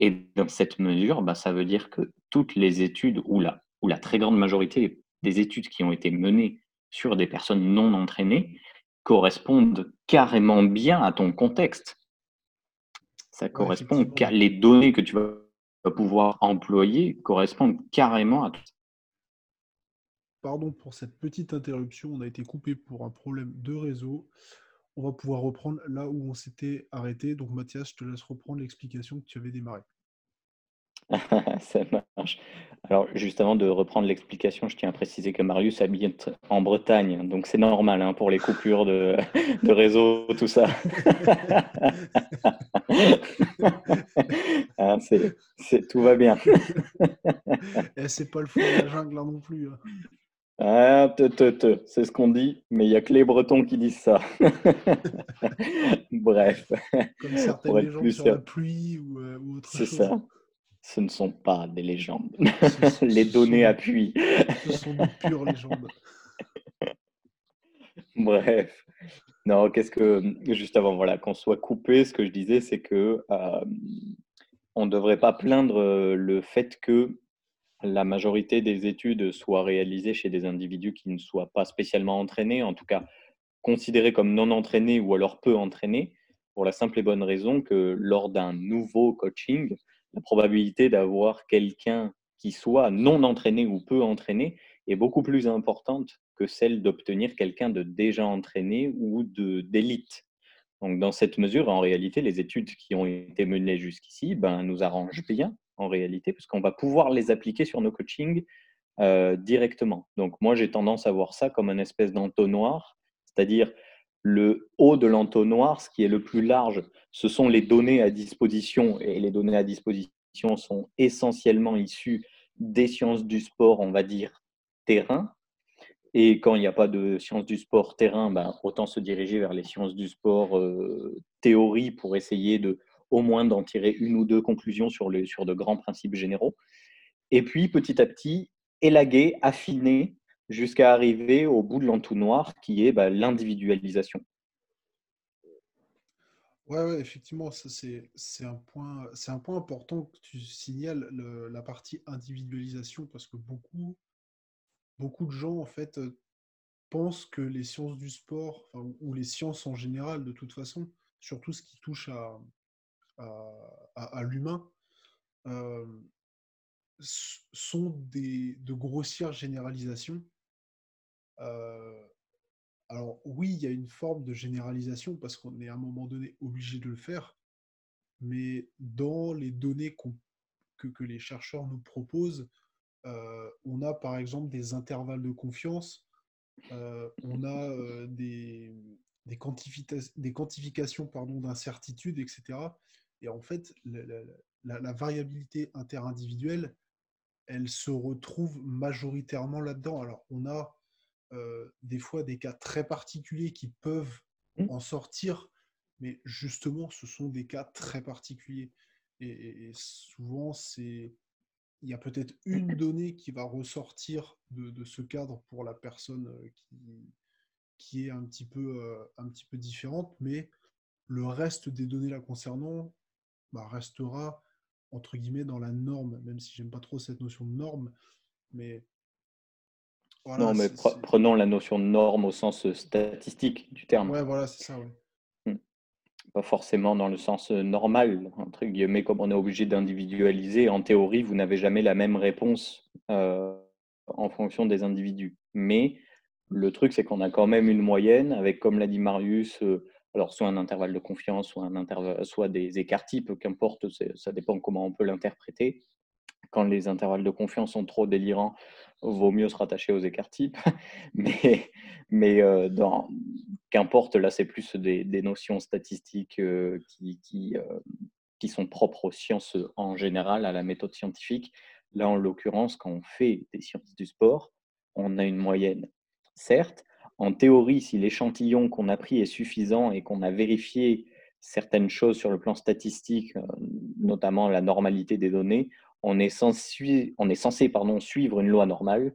Et dans cette mesure, bah, ça veut dire que toutes les études, ou la, ou la très grande majorité des études qui ont été menées sur des personnes non entraînées, correspondent carrément bien à ton contexte. Ça correspond à les données que tu vas va pouvoir employer correspondent carrément à. Pardon pour cette petite interruption, on a été coupé pour un problème de réseau. On va pouvoir reprendre là où on s'était arrêté. Donc Mathias, je te laisse reprendre l'explication que tu avais démarré. ça marche. Alors, juste avant de reprendre l'explication, je tiens à préciser que Marius habite en Bretagne, donc c'est normal hein, pour les coupures de, réseau, tout ça. Ah, tout va bien. Et eh, c'est pas le fou de la jungle là non plus. Hein. Ah, te, te, te. c'est ce qu'on dit, mais il n'y a que les Bretons qui disent ça. Bref. Comme certaines légendes sur la pluie ou, euh, ou autre chose. C'est ça. Ce ne sont pas des légendes. les données appuient. Ce sont de pures légendes. Bref. Non, qu'est-ce que juste avant voilà qu'on soit coupé, ce que je disais, c'est que euh, on ne devrait pas plaindre le fait que la majorité des études soient réalisées chez des individus qui ne soient pas spécialement entraînés, en tout cas considérés comme non entraînés ou alors peu entraînés, pour la simple et bonne raison que lors d'un nouveau coaching, la probabilité d'avoir quelqu'un qui soit non entraîné ou peu entraîné est beaucoup plus importante que celle d'obtenir quelqu'un de déjà entraîné ou d'élite. Donc, dans cette mesure, en réalité, les études qui ont été menées jusqu'ici ben, nous arrangent bien, en réalité, parce qu'on va pouvoir les appliquer sur nos coachings euh, directement. Donc, moi, j'ai tendance à voir ça comme une espèce d'entonnoir, c'est-à-dire le haut de l'entonnoir, ce qui est le plus large, ce sont les données à disposition, et les données à disposition sont essentiellement issues des sciences du sport, on va dire, terrain, et quand il n'y a pas de sciences du sport terrain, ben, autant se diriger vers les sciences du sport euh, théorie pour essayer de au moins d'en tirer une ou deux conclusions sur, les, sur de grands principes généraux. Et puis petit à petit, élaguer, affiner jusqu'à arriver au bout de l'entonnoir qui est ben, l'individualisation. Ouais, ouais, effectivement, c'est un, point, un point important que tu signales, la partie individualisation, parce que beaucoup beaucoup de gens, en fait, pensent que les sciences du sport, ou les sciences en général, de toute façon, surtout ce qui touche à, à, l'humain, sont des, de grossières généralisations. alors oui, il y a une forme de généralisation parce qu'on est à un moment donné obligé de le faire, mais dans les données que, les chercheurs nous proposent, euh, on a par exemple des intervalles de confiance, euh, on a euh, des, des, quantifications d'incertitude, etc. Et en fait, la, variabilité interindividuelle, elle se retrouve majoritairement là-dedans. Alors, on a des fois des cas très particuliers qui peuvent mmh. en sortir, mais justement, ce sont des cas très particuliers. et souvent, c'est il y a peut-être une donnée qui va ressortir de, ce cadre pour la personne euh, qui, qui est un petit, peu, euh, un petit peu différente, mais le reste des données la concernant bah, restera entre guillemets dans la norme, même si j'aime pas trop cette notion de norme, mais non, mais prenons la notion de norme au sens statistique du terme. Ouais, voilà, c'est ça, ouais pas forcément dans le sens euh, normal, entre guillemets, comme on est obligé d'individualiser. En théorie, vous n'avez jamais la même réponse euh, en fonction des individus. Mais le truc, c'est qu'on a quand même une moyenne avec, comme l'a dit Marius, euh, alors soit un intervalle de confiance, soit, des écarts types, qu'importe, ça dépend comment on peut l'interpréter. Quand les intervalles de confiance sont trop délirants, vaut mieux se rattacher aux écarts types. mais dans, qu'importe, là, c'est plus des, notions statistiques qui, qui, qui, sont propres aux sciences en général, à la méthode scientifique. Là, en l'occurrence, quand on fait des sciences du sport, on a une moyenne. Certes, en théorie, si l'échantillon qu'on a pris est suffisant et qu'on a vérifié certaines choses sur le plan statistique, notamment la normalité des données, on est censé, on est censé pardon, suivre une loi normale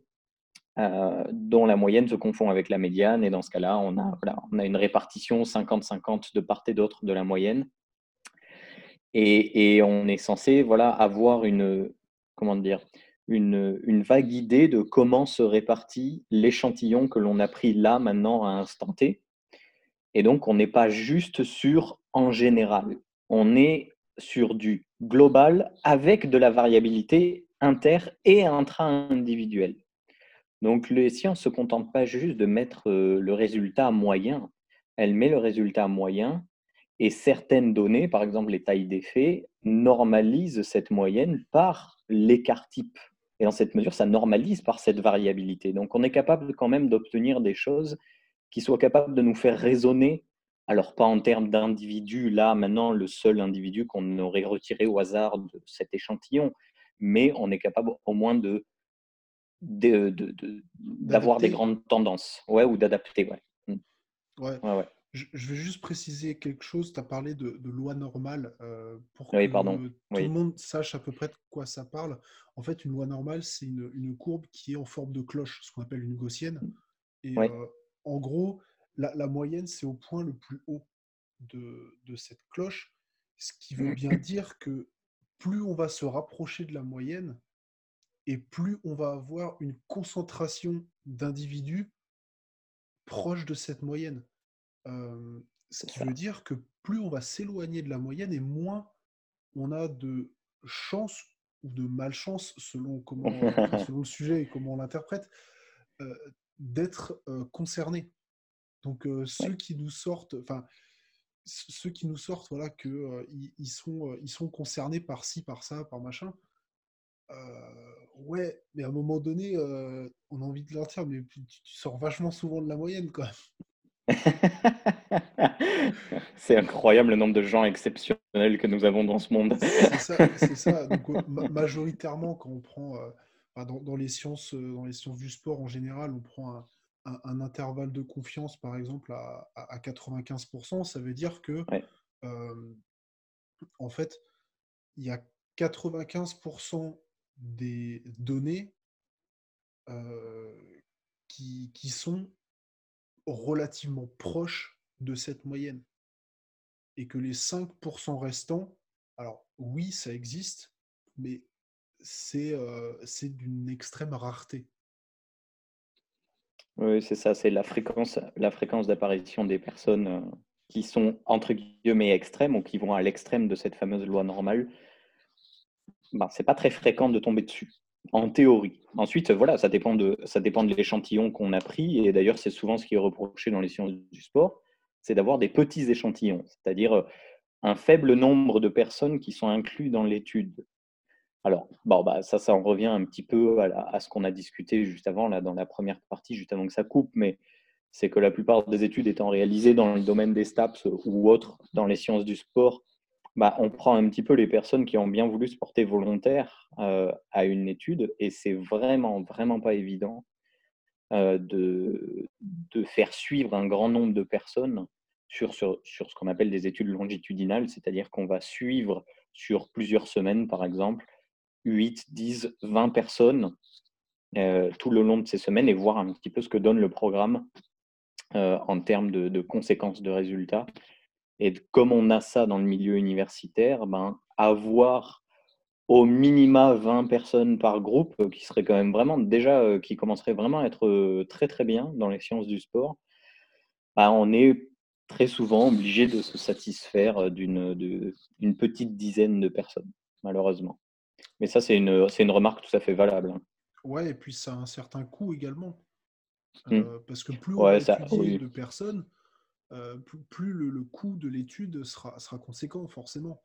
euh, dont la moyenne se confond avec la médiane. Et dans ce cas-là, on a, on a une répartition 50-50 de part et d'autre de la moyenne. Et, on est censé voilà, avoir une, comment dire, une, vague idée de comment se répartit l'échantillon que l'on a pris là, maintenant, à instant T. Et donc, on n'est pas juste sur en général. On est sur du global avec de la variabilité inter et intra-individuelle. Donc, les sciences ne se contentent pas juste de mettre le résultat moyen. Elles mettent le résultat moyen et certaines données, par exemple les tailles d'effet, normalisent cette moyenne par l'écart type. Et dans cette mesure, ça normalise par cette variabilité. Donc, on est capable quand même d'obtenir des choses qui soient capables de nous faire raisonner. Alors, pas en termes d'individu, là, maintenant, le seul individu qu'on aurait retiré au hasard de cet échantillon, mais on est capable au moins de d'avoir des grandes tendances, ouais, ou d'adapter, ouais. Mmh. Ouais. ouais, Je, vais juste préciser quelque chose. Tu as parlé de, loi normale euh, pour que tout le monde sache à peu près de quoi ça parle. En fait, une loi normale, c'est une, courbe qui est en forme de cloche, ce qu'on appelle une gaussienne. Mmh. Et euh, en gros, la, moyenne, c'est au point le plus haut de, de, cette cloche, ce qui veut bien dire que plus on va se rapprocher de la moyenne et plus on va avoir une concentration d'individus proches de cette moyenne. ce qui veut dire que plus on va s'éloigner de la moyenne et moins on a de chance ou de malchance, selon, comment, selon le sujet et comment on l'interprète, d'être concerné. Donc ceux qui nous sortent, enfin ceux qui nous sortent, voilà, que ils, sont, ils sont concernés par ci, par ça, par machin. ouais, mais à un moment donné, on a envie de leur dire, mais tu, sors vachement souvent de la moyenne, quoi. c'est incroyable le nombre de gens exceptionnels que nous avons dans ce monde. c'est ça, c'est ça. Donc, majoritairement, quand on prend dans, dans, les sciences, dans les sciences du sport en général, on prend un, un, intervalle de confiance, par exemple, à, à, 95%, ça veut dire que, en fait, il y a 95% des données qui, qui, sont relativement proches de cette moyenne. Et que les 5% restants, alors oui, ça existe, mais c'est d'une extrême rareté. Oui, c'est ça, c'est la fréquence, la fréquence d'apparition des personnes euh, qui sont entre guillemets extrêmes ou qui vont à l'extrême de cette fameuse loi normale. Ben, c'est pas très fréquent de tomber dessus, en théorie. Ensuite, voilà, ça dépend de, l'échantillon qu'on a pris. Et d'ailleurs, c'est souvent ce qui est reproché dans les sciences du sport, c'est d'avoir des petits échantillons, c'est-à-dire euh, un faible nombre de personnes qui sont inclus dans l'étude. Alors, bon, bah, ça, ça en revient un petit peu à, ce qu'on a discuté juste avant, là, dans la première partie, juste avant que ça coupe, mais c'est que la plupart des études étant réalisées dans le domaine des STAPS ou autres, dans les sciences du sport, bah, on prend un petit peu les personnes qui ont bien voulu se porter volontaires euh, à une étude, et c'est vraiment, vraiment pas évident euh, de, faire suivre un grand nombre de personnes sur, sur, sur ce qu'on appelle des études longitudinales, c'est-à-dire qu'on va suivre sur plusieurs semaines, par exemple, 8, 10, 20 personnes euh, tout le long de ces semaines et voir un petit peu ce que donne le programme en termes de, conséquences de résultats. Et comme on a ça dans le milieu universitaire, ben, avoir au minima 20 personnes par groupe, euh, qui serait quand même vraiment déjà, qui commencerait vraiment à être très très bien dans les sciences du sport, ben, on est très souvent obligé de se satisfaire d'une petite dizaine de personnes, malheureusement. Mais ça, c'est une, une remarque tout à fait valable. Hein. Ouais, et puis ça a un certain coût également. Mmh. Euh, parce que plus on ouais, va étudier de personnes, euh, plus, le, coût de l'étude sera, sera conséquent, forcément.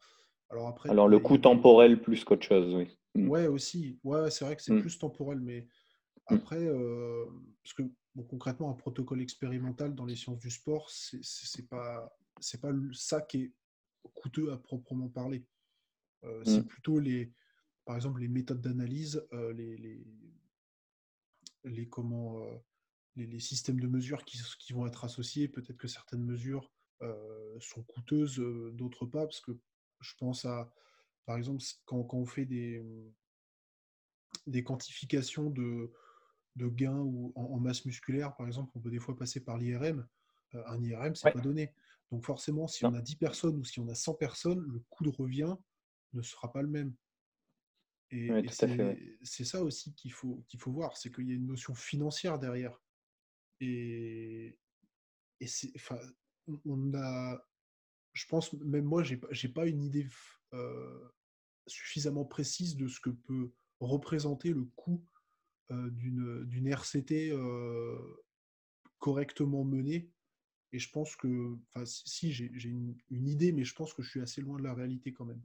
Alors, après, Alors le coût temporel plus qu'autre chose, oui. Mmh. Ouais, aussi. Ouais, c'est vrai que c'est mmh. plus temporel, mais après, euh, parce que concrètement, un protocole expérimental dans les sciences du sport, c'est pas, pas ça qui est coûteux à proprement parler. C'est plutôt les, par exemple, les méthodes d'analyse, euh, les, les, les, comment, euh, les, systèmes de mesures qui, qui vont être associés. Peut-être que certaines mesures euh, sont coûteuses, d'autres pas, parce que je pense à, par exemple, quand, quand on fait des, des quantifications de, de gains ou en, masse musculaire, par exemple, on peut des fois passer par l'IRM. un IRM, c'est pas donné. Donc forcément, si on a 10 personnes ou si on a 100 personnes, le coût de revient ne sera pas le même. Et, c'est ça aussi qu'il faut, qu'il faut voir, c'est qu'il y a une notion financière derrière. Et, c'est, enfin, on a, je pense, même moi, j'ai, j'ai pas une idée suffisamment précise de ce que peut représenter le coût d'une, d'une RCT correctement menée. Et je pense que, enfin, si, j'ai, une, une, idée, mais je pense que je suis assez loin de la réalité quand même.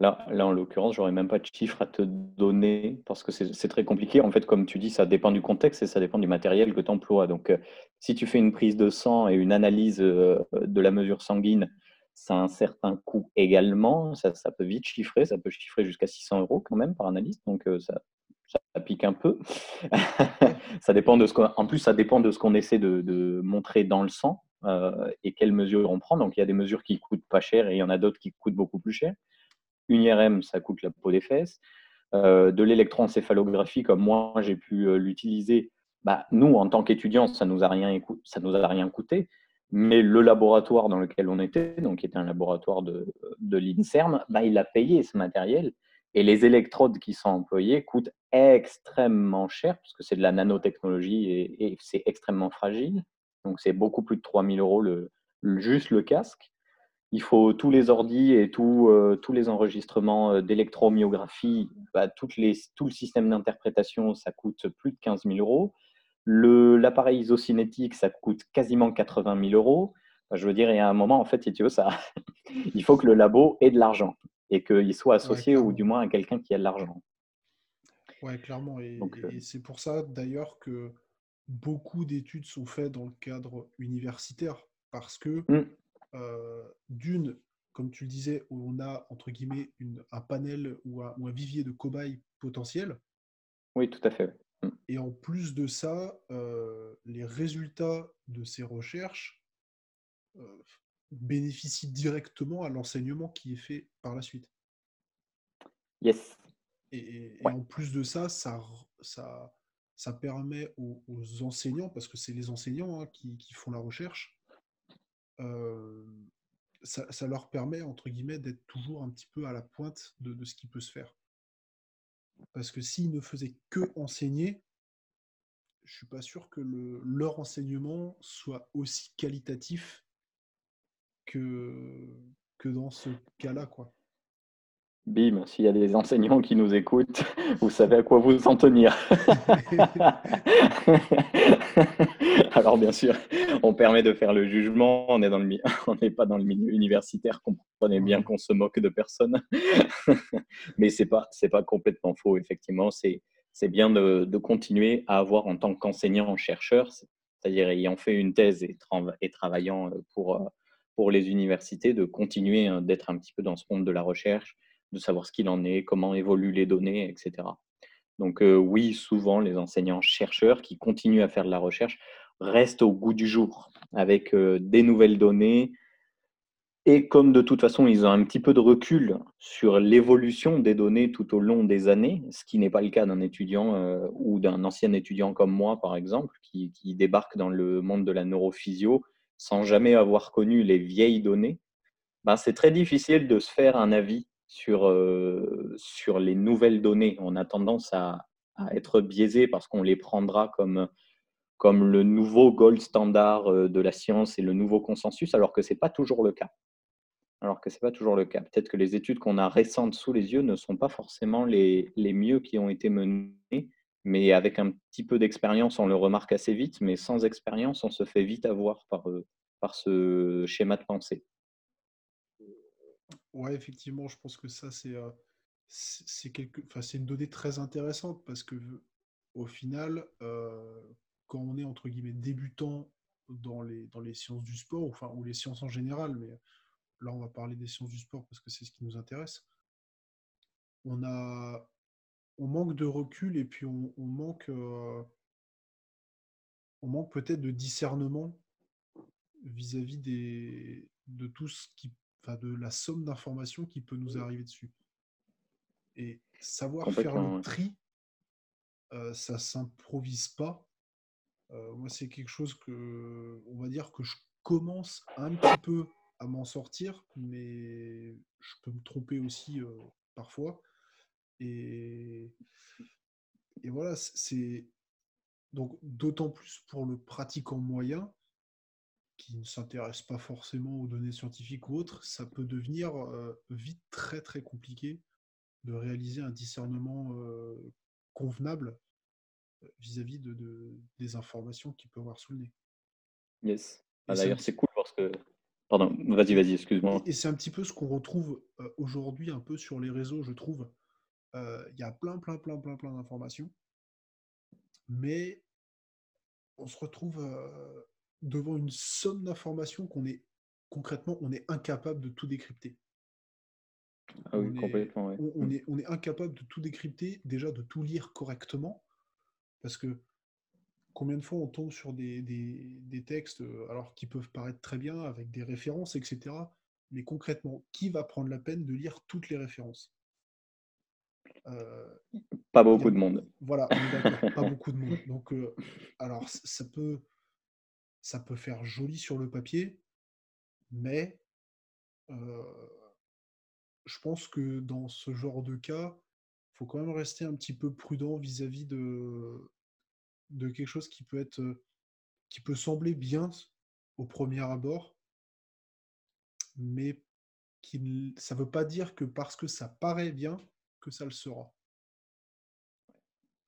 Là, là, en l'occurrence, j'aurais même pas de chiffres à te donner parce que c'est très compliqué. En fait, comme tu dis, ça dépend du contexte et ça dépend du matériel que tu emploies. Donc, euh, si tu fais une prise de sang et une analyse euh, de la mesure sanguine, ça a un certain coût également. Ça, ça peut vite chiffrer. Ça peut chiffrer jusqu'à 600 euros quand même par analyse. Donc, euh, ça, ça pique un peu. ça dépend de ce en plus, ça dépend de ce qu'on essaie de, de, montrer dans le sang et quelles mesures on prend. Donc, il y a des mesures qui coûtent pas cher et il y en a d'autres qui coûtent beaucoup plus cher. Une IRM, ça coûte la peau des fesses. Euh, de l'électroencéphalographie, comme moi j'ai pu euh, l'utiliser, bah, nous, en tant qu'étudiants, ça ne nous, a rien, nous a rien coûté. Mais le laboratoire dans lequel on était, donc qui était un laboratoire de, de l'INSERM, bah, il a payé ce matériel. Et les électrodes qui sont employées coûtent extrêmement cher, puisque c'est de la nanotechnologie et, c'est extrêmement fragile. Donc c'est beaucoup plus de 3000 euros le, juste le casque. Il faut tous les ordis et tout, euh, tous les enregistrements euh, d'électromyographie, bah, les, tout le système d'interprétation, ça coûte plus de 15 000 euros. L'appareil isocinétique, ça coûte quasiment 80 000 euros. je veux dire, il y a un moment, en fait, si tu veux, ça, il faut que le labo ait de l'argent et qu'il soit associé ou du moins à quelqu'un qui a de l'argent. Oui, clairement. Et, euh et c'est pour ça, d'ailleurs, que beaucoup d'études sont faites dans le cadre universitaire parce que mmh. Euh, d'une, comme tu le disais, on a entre guillemets un panel ou un, vivier de cobayes potentiels. Oui, tout à fait. Mm. Et en plus de ça, euh, les résultats de ces recherches euh, bénéficient directement à l'enseignement qui est fait par la suite. Yes. Et, en plus de ça, ça, ça, ça permet aux, enseignants, parce que c'est les enseignants hein, qui, qui, font la recherche, ça, leur permet, entre guillemets, d'être toujours un petit peu à la pointe de, ce qui peut se faire. Parce que s'ils ne faisaient que enseigner, je suis pas sûr que le, leur enseignement soit aussi qualitatif que, que dans ce cas-là, quoi. Bim, s'il y a des enseignants qui nous écoutent, vous savez à quoi vous en tenir. Alors bien sûr, on permet de faire le jugement, on n'est pas dans le milieu universitaire, comprenez bien qu'on se moque de personne. Mais ce n'est pas, pas complètement faux, effectivement. C'est bien de, de, continuer à avoir en tant qu'enseignant-chercheur, c'est-à-dire ayant fait une thèse et, et travaillant pour, pour les universités, de continuer hein, d'être un petit peu dans ce monde de la recherche, de savoir ce qu'il en est, comment évoluent les données, etc. Donc euh, oui, souvent les enseignants-chercheurs qui continuent à faire de la recherche restent au goût du jour avec euh, des nouvelles données. Et comme de toute façon, ils ont un petit peu de recul sur l'évolution des données tout au long des années, ce qui n'est pas le cas d'un étudiant euh, ou d'un ancien étudiant comme moi, par exemple, qui, débarque dans le monde de la neurophysio sans jamais avoir connu les vieilles données, ben, c'est très difficile de se faire un avis sur, sur les nouvelles données. On a tendance à, être biaisé parce qu'on les prendra comme, comme le nouveau gold standard de la science et le nouveau consensus, alors que ce n'est pas toujours le cas. Alors que ce n'est pas toujours le cas. Peut-être que les études qu'on a récentes sous les yeux ne sont pas forcément les, les mieux qui ont été menées, mais avec un petit peu d'expérience, on le remarque assez vite, mais sans expérience, on se fait vite avoir par, par ce schéma de pensée. Ouais, effectivement, je pense que ça, c'est c'est quelque... enfin, une donnée très intéressante parce que au final, quand on est entre guillemets débutant dans les, dans les sciences du sport, enfin, ou les sciences en général, mais là, on va parler des sciences du sport parce que c'est ce qui nous intéresse, on, a, on manque de recul et puis on, manque, on manque peut-être de discernement vis-à-vis des, de tout ce qui de la somme d'informations qui peut nous arriver dessus. Et savoir faire le tri, euh, ça s'improvise pas. Euh, moi, c'est quelque chose que, on va dire que je commence un petit peu à m'en sortir, mais je peux me tromper aussi euh, parfois. Et, et voilà, c'est donc d'autant plus pour le pratiquant moyen qui ne s'intéresse pas forcément aux données scientifiques ou autres, ça peut devenir euh, vite très très compliqué de réaliser un discernement euh, convenable euh, vis-à-vis de, des informations qu'il peut avoir sous le nez. Yes. Ah, d'ailleurs, c'est cool parce que. Pardon, vas-y, vas-y, excuse-moi. Et, c'est un petit peu ce qu'on retrouve aujourd'hui un peu sur les réseaux, je trouve. Il y a plein, plein, plein, plein, plein d'informations. Mais on se retrouve devant une somme d'informations qu'on est concrètement, on est incapable de tout décrypter. Ah oui, on complètement. Est, on, mmh. est, on, est, incapable de tout décrypter, déjà de tout lire correctement, parce que combien de fois on tombe sur des, des, textes euh, alors qui peuvent paraître très bien avec des références, etc. Mais concrètement, qui va prendre la peine de lire toutes les références? Euh, Pas beaucoup de monde. Voilà, pas beaucoup de monde. Donc, euh, alors ça peut ça peut faire joli sur le papier, mais je pense que dans ce genre de cas, il faut quand même rester un petit peu prudent vis-à-vis de, quelque chose qui peut être qui peut sembler bien au premier abord, mais qui, ça ne veut pas dire que parce que ça paraît bien, que ça le sera.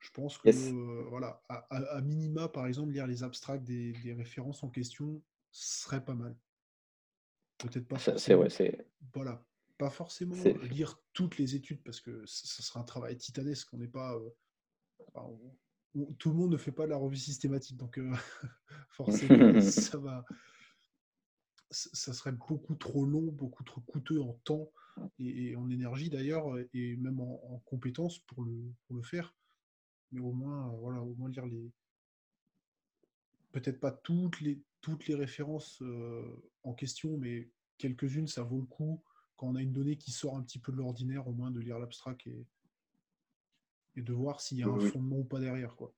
Je pense que, euh, voilà, à, minima, par exemple, lire les abstracts des, références en question serait pas mal. Peut-être pas forcément. Voilà, pas forcément lire toutes les études parce que ce sera un travail titanesque. On n'est pas. Euh, tout le monde ne fait pas la revue systématique, donc euh, forcément, ça va. Ça serait beaucoup trop long, beaucoup trop coûteux en temps et, en énergie d'ailleurs, et même en, compétences pour le, pour le faire mais au moins, euh, voilà, au moins lire les. Peut-être pas toutes les, toutes les références euh, en question, mais quelques-unes, ça vaut le coup. Quand on a une donnée qui sort un petit peu de l'ordinaire, au moins de lire l'abstract et, et de voir s'il y a un fondement ou pas derrière. Quoi.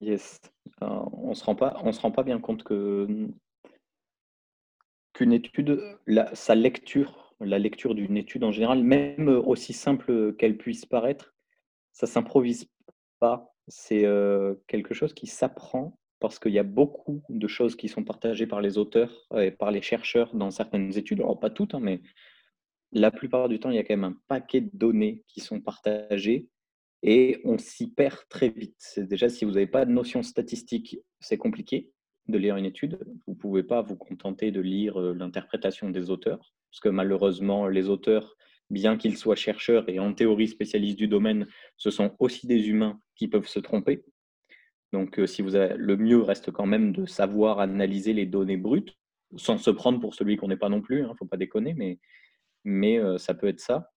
Yes. Euh, on se rend pas, on se rend pas bien compte que qu'une étude, la, sa lecture, la lecture d'une étude en général, même aussi simple qu'elle puisse paraître, ça s'improvise pas. C'est quelque chose qui s'apprend parce qu'il y a beaucoup de choses qui sont partagées par les auteurs et par les chercheurs dans certaines études. Alors, pas toutes, hein, mais la plupart du temps, il y a quand même un paquet de données qui sont partagées et on s'y perd très vite. Déjà, si vous n'avez pas de notion statistique, c'est compliqué de lire une étude. Vous ne pouvez pas vous contenter de lire l'interprétation des auteurs, parce que malheureusement, les auteurs bien qu'ils soient chercheurs et en théorie spécialistes du domaine, ce sont aussi des humains qui peuvent se tromper. Donc, euh, si vous le mieux reste quand même de savoir analyser les données brutes, sans se prendre pour celui qu'on n'est pas non plus, il hein, ne faut pas déconner, mais, mais euh, ça peut être ça.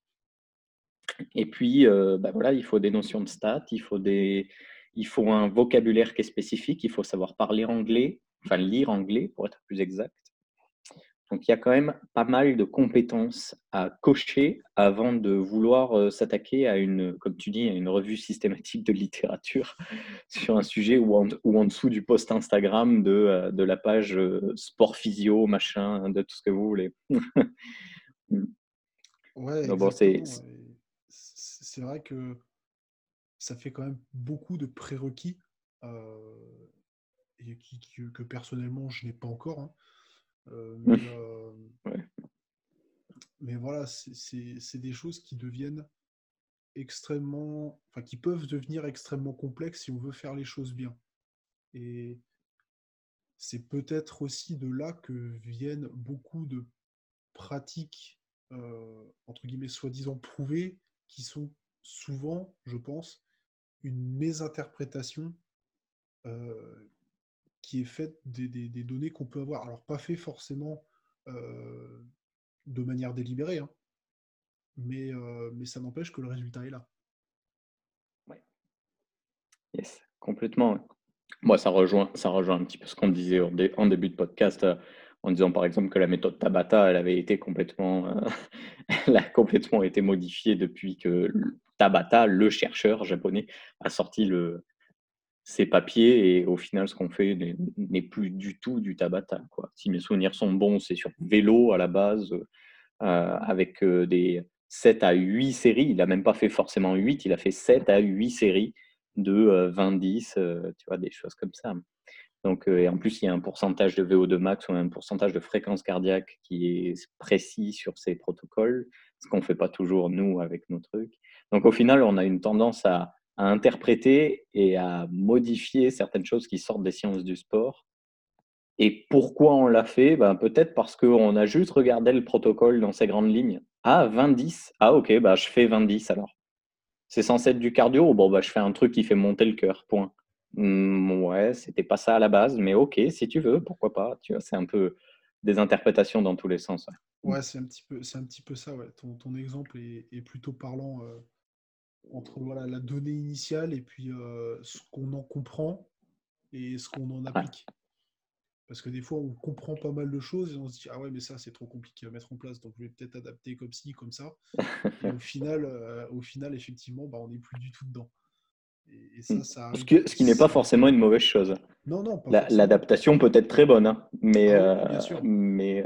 Et puis, euh, bah voilà, il faut des notions de stats, il faut, des, il faut un vocabulaire qui est spécifique, il faut savoir parler anglais, enfin lire anglais pour être plus exact. Donc il y a quand même pas mal de compétences à cocher avant de vouloir euh, s'attaquer à une, comme tu dis, à une revue systématique de littérature sur un sujet ou en, ou en dessous du post Instagram de, euh, de la page euh, sport physio, machin, de tout ce que vous voulez. ouais, c'est vrai que ça fait quand même beaucoup de prérequis et que, personnellement je n'ai pas encore. Hein. Euh, euh, mais, voilà, c'est des choses qui deviennent extrêmement, enfin qui peuvent devenir extrêmement complexes si on veut faire les choses bien. Et c'est peut-être aussi de là que viennent beaucoup de pratiques euh, entre guillemets soi-disant prouvées qui sont souvent, je pense, une mésinterprétation qui est faite des, données qu'on peut avoir. Alors, pas fait forcément euh, de manière délibérée, hein, mais, euh, mais ça n'empêche que le résultat est là. Oui. Yes, complètement. Moi, ça rejoint, ça rejoint un petit peu ce qu'on disait en, début de podcast, euh, en disant par exemple que la méthode Tabata, elle avait été complètement, elle a complètement été modifiée depuis que Tabata, le chercheur japonais, a sorti le, ces papiers et au final, ce qu'on fait n'est plus du tout du Tabata. Quoi. Si mes souvenirs sont bons, c'est sur vélo à la base, euh, avec euh, des 7 à 8 séries. Il n'a même pas fait forcément 8, il a fait 7 à 8 séries de 20-10, euh, tu vois, des choses comme ça. Donc, et en plus, il y a un pourcentage de VO2 max ou un pourcentage de fréquence cardiaque qui est précis sur ces protocoles, ce qu'on ne fait pas toujours nous avec nos trucs. Donc, au final, on a une tendance à à interpréter et à modifier certaines choses qui sortent des sciences du sport. Et pourquoi on l'a fait? Ben, Peut-être parce qu'on a juste regardé le protocole dans ses grandes lignes. Ah, 20-10. Ah, ok, bah, je fais 20-10 alors. C'est censé être du cardio? Bon, bah, je fais un truc qui fait monter le cœur, point. Mmh, ouais, c'était pas ça à la base, mais ok, si tu veux, pourquoi pas? Tu vois, c'est un peu des interprétations dans tous les sens. Ouais, c'est un, petit peu, un petit peu ça. Ouais. Ton, ton exemple est, plutôt parlant. Euh, entre voilà, la donnée initiale et puis euh, ce qu'on en comprend et ce qu'on en applique. Parce que des fois, on comprend pas mal de choses et on se dit Ah ouais, mais ça, c'est trop compliqué à mettre en place, donc je vais peut-être adapter comme ci, comme ça. Et au final, euh, au final effectivement, bah, on n'est plus du tout dedans. Et, ça, ça ce, qui, ce qui n'est pas forcément une mauvaise chose. Non, non. L'adaptation peut être très bonne, hein, mais, ah mais,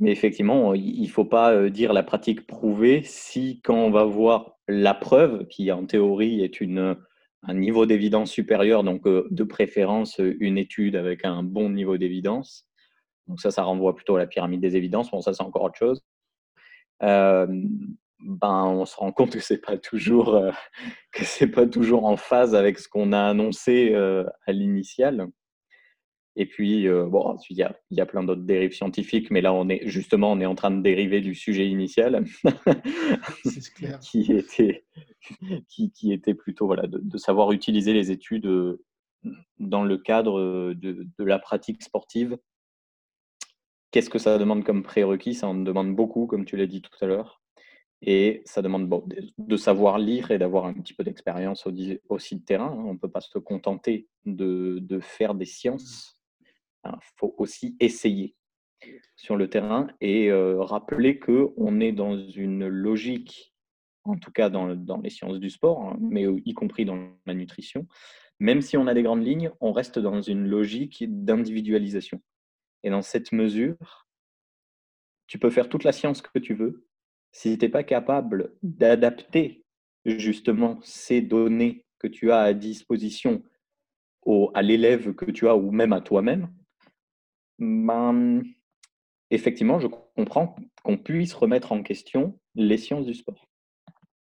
mais effectivement, il ne faut pas dire la pratique prouvée si quand on va voir la preuve, qui en théorie est un niveau d'évidence supérieur, donc de préférence une étude avec un bon niveau d'évidence. Donc ça, ça renvoie plutôt à la pyramide des évidences. Bon, ça, c'est encore autre chose. ben, on se rend compte que c'est pas toujours que c'est pas toujours en phase avec ce qu'on a annoncé à l'initial. Et puis, bon, il y a, y a plein d'autres dérives scientifiques, mais là, on est justement, on est en train de dériver du sujet initial, clair. qui était qui, qui, était plutôt voilà, de, savoir utiliser les études dans le cadre de, de la pratique sportive. Qu'est-ce que ça demande comme prérequis? Ça en demande beaucoup, comme tu l'as dit tout à l'heure. Et ça demande bon, de savoir lire et d'avoir un petit peu d'expérience aussi de terrain. On ne peut pas se contenter de, de faire des sciences il hein, faut aussi essayer sur le terrain et rappeler qu'on est dans une logique, en tout cas dans, les sciences du sport, hein, mais y compris dans la nutrition. Même si on a des grandes lignes, on reste dans une logique d'individualisation. Et dans cette mesure, tu peux faire toute la science que tu veux. Si tu n'es pas capable d'adapter justement ces données que tu as à disposition à l'élève que tu as ou même à toi-même, ben, effectivement, je comprends qu'on puisse remettre en question les sciences du sport.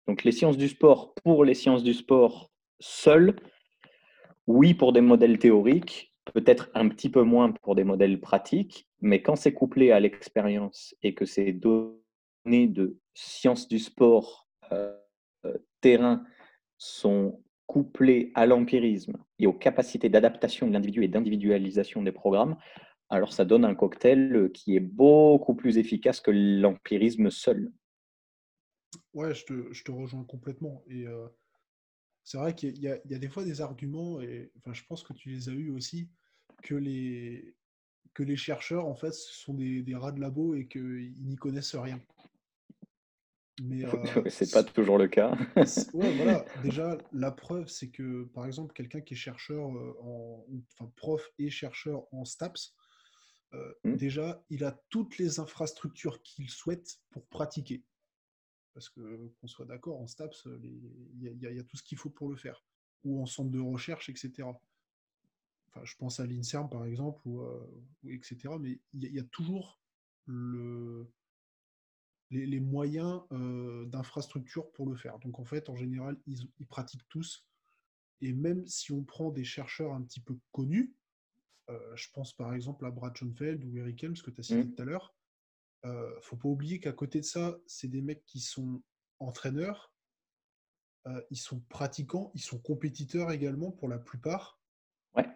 Donc les sciences du sport pour les sciences du sport seules, oui pour des modèles théoriques, peut-être un petit peu moins pour des modèles pratiques, mais quand c'est couplé à l'expérience et que ces données de sciences du sport euh, euh, terrain sont couplées à l'empirisme et aux capacités d'adaptation de l'individu et d'individualisation des programmes, alors ça donne un cocktail euh, qui est beaucoup plus efficace que l'empirisme seul. Ouais, je te, rejoins complètement. Et euh, c'est vrai qu'il y, a des fois des arguments, et enfin, je pense que tu les as eus aussi, que les, que les chercheurs, en fait, sont des, rats de labo et qu'ils n'y connaissent rien. Mais euh, c'est pas toujours le cas. ouais, voilà. Déjà, la preuve, c'est que, par exemple, quelqu'un qui est chercheur, en, enfin prof et chercheur en STAPS, euh, mmh. déjà, il a toutes les infrastructures qu'il souhaite pour pratiquer. Parce que, qu'on soit d'accord, en STAPS, il y, a tout ce qu'il faut pour le faire. Ou en centre de recherche, etc. Enfin, je pense à l'INSERM, par exemple, ou, euh, etc. Mais il y, a toujours le, les, moyens euh, d'infrastructure pour le faire. Donc, en fait, en général, ils, ils pratiquent tous. Et même si on prend des chercheurs un petit peu connus, euh, je pense par exemple à Brad Schoenfeld ou Eric Helms que tu as cité mmh. tout à l'heure. Euh, faut pas oublier qu'à côté de ça, c'est des mecs qui sont entraîneurs, euh, ils sont pratiquants, ils sont compétiteurs également pour la plupart. Ouais.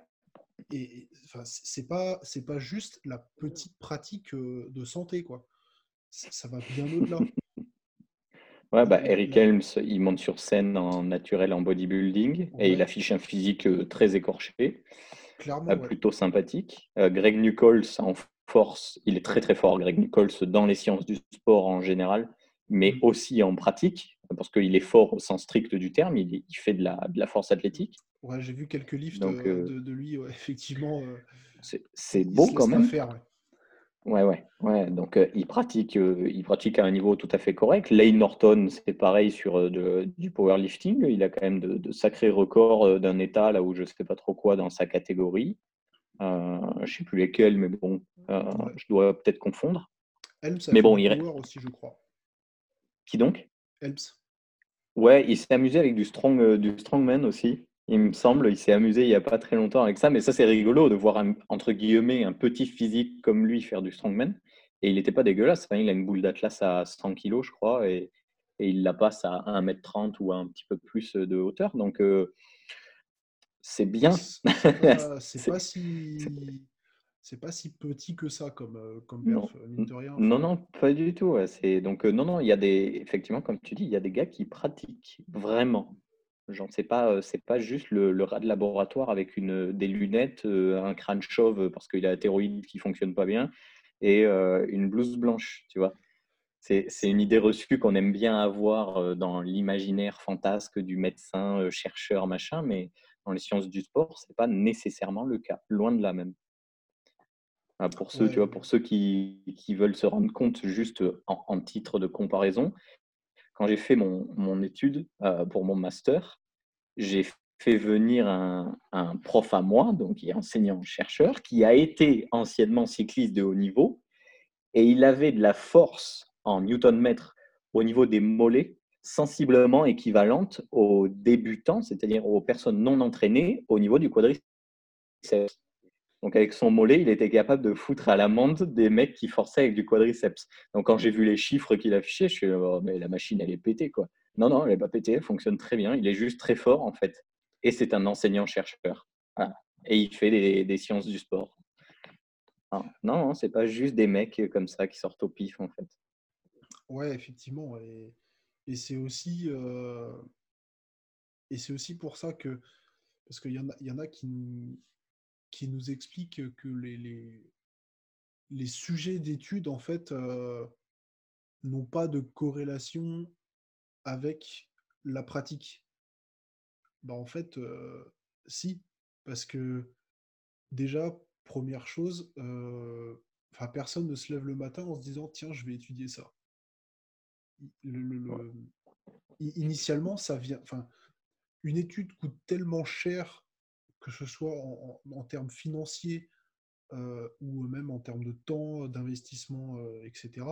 Et enfin, c'est pas c'est pas juste la petite pratique de santé quoi. Ça va bien au-delà. Ouais, bah, Eric Helms, il monte sur scène en naturel en bodybuilding et il affiche un physique très écorché. Euh, plutôt sympathique. Euh, Greg Nichols en force, il est très très fort, Greg Nichols, dans les sciences du sport en général, mais mm. aussi en pratique, parce qu'il est fort au sens strict du terme, il, fait de la, de la, force athlétique. Ouais, j'ai vu quelques livres euh, de, lui, effectivement. c'est beau quand même. Faire, Ouais, ouais, ouais. Donc, euh, il, pratique, euh, il pratique à un niveau tout à fait correct. Lane Norton, c'est pareil sur euh, du powerlifting. Il a quand même de, sacrés records d'un état, là où je ne sais pas trop quoi dans sa catégorie. je ne sais plus lesquels, mais bon, je dois peut-être confondre. Mais bon, il aussi, je crois. Qui donc? Helms. Ouais, il s'est amusé avec du, strong, du strongman aussi il me semble. Il s'est amusé il n'y a pas très longtemps avec ça. Mais ça, c'est rigolo de voir, un, entre guillemets, un petit physique comme lui faire du strongman. Et il n'était pas dégueulasse. il a une boule d'atlas à 100 kg, je crois. Et, il la passe à 1m30 ou à un petit peu plus de hauteur. Donc, euh, c'est bien. C'est pas, si. C'est pas si petit que ça comme, euh, comme non. rien. Non, non, pas du tout. C'est donc euh, non, non. Il y a des effectivement, comme tu dis, il y a des gars qui pratiquent vraiment Genre, c'est pas, c'est pas juste le, rat de laboratoire avec une, des lunettes, un crâne chauve parce qu'il a la thyroïde qui fonctionne pas bien et une blouse blanche, tu vois? c'est une idée reçue qu'on aime bien avoir dans l'imaginaire fantasque du médecin, chercheur, machin, mais dans les sciences du sport, ce n'est pas nécessairement le cas, loin de là même. Ah, pour ceux, tu vois, pour ceux qui, qui, veulent se rendre compte juste en, titre de comparaison, quand j'ai fait mon, étude pour mon master, j'ai fait venir un, un, prof à moi, donc qui est enseignant-chercheur, qui a été anciennement cycliste de haut niveau, et il avait de la force en newton-mètre au niveau des mollets sensiblement équivalente aux débutants, c'est-à-dire aux personnes non entraînées au niveau du quadriceps. Donc avec son mollet, il était capable de foutre à l'amende des mecs qui forçaient avec du quadriceps. Donc quand j'ai vu les chiffres qu'il affichait, je suis oh, mais la machine elle est pétée quoi. Non non, elle n'est pas pétée, elle fonctionne très bien. Il est juste très fort en fait. Et c'est un enseignant chercheur. Et il fait des, sciences du sport. Non, non, c'est pas juste des mecs comme ça qui sortent au pif en fait. Ouais, effectivement. Et, c'est aussi, euh, et c'est aussi pour ça que, parce qu'il y, en a, y en a qui qui nous expliquent que les, les, les sujets d'études, en fait, euh, n'ont pas de corrélation avec la pratique. Bah, en fait, euh, si, parce que déjà, première chose, enfin, personne ne se lève le matin en se disant, tiens, je vais étudier ça initialement, ça vient. Enfin, une étude coûte tellement cher, que ce soit en, termes financiers euh, ou même en termes de temps, d'investissement, euh, etc.,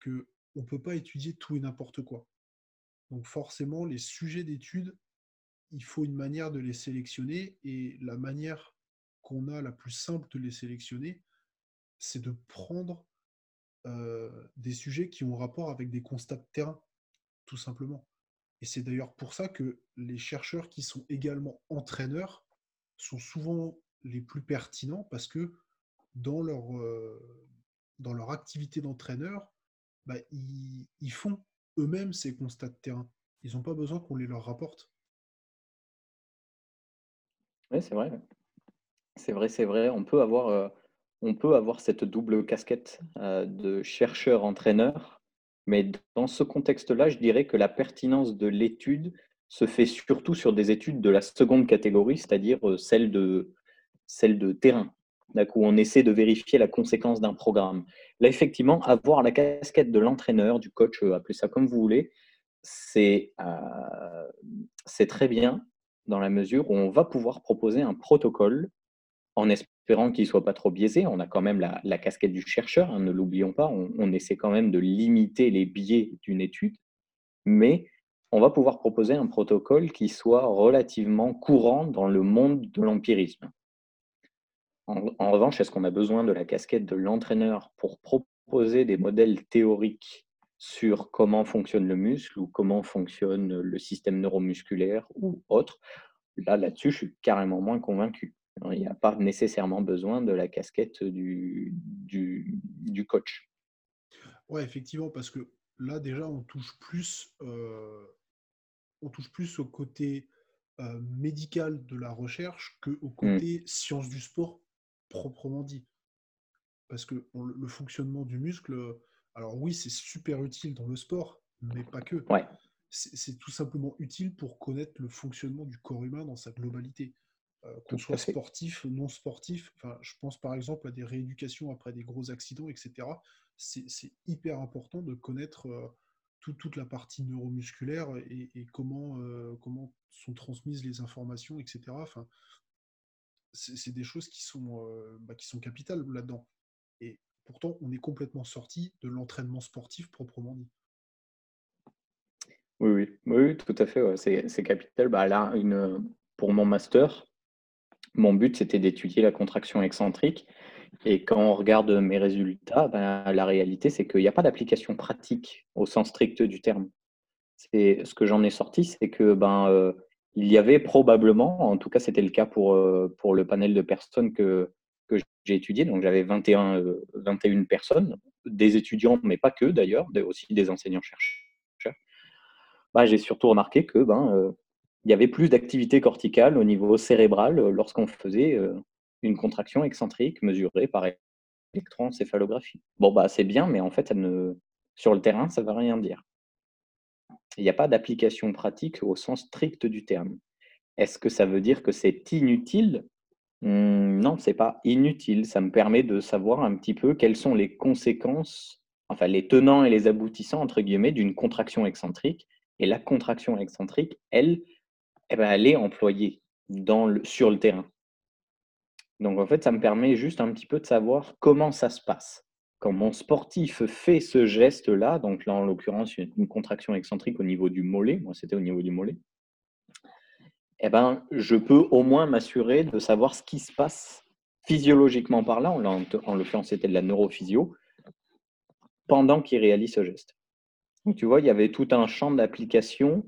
que on peut pas étudier tout et n'importe quoi. Donc forcément, les sujets d'études, il faut une manière de les sélectionner et la manière qu'on a la plus simple de les sélectionner, c'est de prendre euh, des sujets qui ont rapport avec des constats de terrain, tout simplement. Et c'est d'ailleurs pour ça que les chercheurs qui sont également entraîneurs sont souvent les plus pertinents parce que dans leur, euh, dans leur activité d'entraîneur, bah, ils, ils, font eux-mêmes ces constats de terrain. Ils n'ont pas besoin qu'on les leur rapporte. Oui, c'est vrai. C'est vrai, c'est vrai. On peut avoir euh, on peut avoir cette double casquette euh, de chercheur-entraîneur, mais dans ce contexte-là, je dirais que la pertinence de l'étude se fait surtout sur des études de la seconde catégorie, c'est-à-dire euh, celle de, celle de terrain, où on essaie de vérifier la conséquence d'un programme. Là, effectivement, avoir la casquette de l'entraîneur, du coach, euh, appelez ça comme vous voulez, c'est très bien dans la mesure où on va pouvoir proposer un protocole en espérant qu'il ne soit pas trop biaisé. On a quand même la, casquette du chercheur, hein, ne l'oublions pas. On, essaie quand même de limiter les biais d'une étude, mais on va pouvoir proposer un protocole qui soit relativement courant dans le monde de l'empirisme. En, revanche, est-ce qu'on a besoin de la casquette de l'entraîneur pour proposer des modèles théoriques sur comment fonctionne le muscle ou comment fonctionne le système neuromusculaire ou autre? Là, là-dessus, je suis carrément moins convaincu. Il n'y a pas nécessairement besoin de la casquette du, du, coach. Ouais, effectivement, parce que là déjà on touche plus, euh, on touche plus au côté euh, médical de la recherche que au mmh. côté science du sport proprement dit. Parce que le fonctionnement du muscle, alors oui, c'est super utile dans le sport, mais pas que. Ouais. C'est tout simplement utile pour connaître le fonctionnement du corps humain dans sa globalité. Euh, qu'on soit sportif, non sportif. Enfin, je pense par exemple à des rééducations après des gros accidents, etc. C'est hyper important de connaître euh, toute la partie neuromusculaire et, comment, euh, sont transmises les informations, etc. Enfin, c'est des choses qui sont, bah, qui sont capitales là-dedans. Et pourtant, on est complètement sorti de l'entraînement sportif proprement dit. Oui, oui, oui, tout à fait. C'est capital. Bah, là, une, pour mon master, mon but, c'était d'étudier la contraction excentrique. Et quand on regarde mes résultats, ben, la réalité, c'est qu'il n'y a pas d'application pratique au sens strict du terme. C'est ce que j'en ai sorti, c'est que ben euh, il y avait probablement, en tout cas c'était le cas pour, euh, pour le panel de personnes que, que j'ai étudié, donc j'avais 21, 21 euh, personnes, des étudiants, mais pas que d'ailleurs, aussi des enseignants chercheurs. Ben, j'ai surtout remarqué que ben, il y avait plus d'activité corticale au niveau cérébral lorsqu'on faisait une contraction excentrique mesurée par électroencéphalographie. Bon, bah, c'est bien, mais en fait, Sur le terrain, ça ne veut rien dire. Il n'y a pas d'application pratique au sens strict du terme. Est-ce que ça veut dire que c'est inutile? Mmh, Non, ce n'est pas inutile. Ça me permet de savoir un petit peu quelles sont les conséquences, enfin les tenants et les aboutissants, entre guillemets, d'une contraction excentrique. Et la contraction excentrique, elle, eh ben, elle est employée sur le terrain. Donc en fait, ça me permet juste un petit peu de savoir comment ça se passe. Quand mon sportif fait ce geste-là, donc là en l'occurrence une contraction excentrique au niveau du mollet, moi c'était au niveau du mollet, eh ben, je peux au moins m'assurer de savoir ce qui se passe physiologiquement par là, en, en l'occurrence c'était de la neurophysio, pendant qu'il réalise ce geste. Donc tu vois, il y avait tout un champ d'application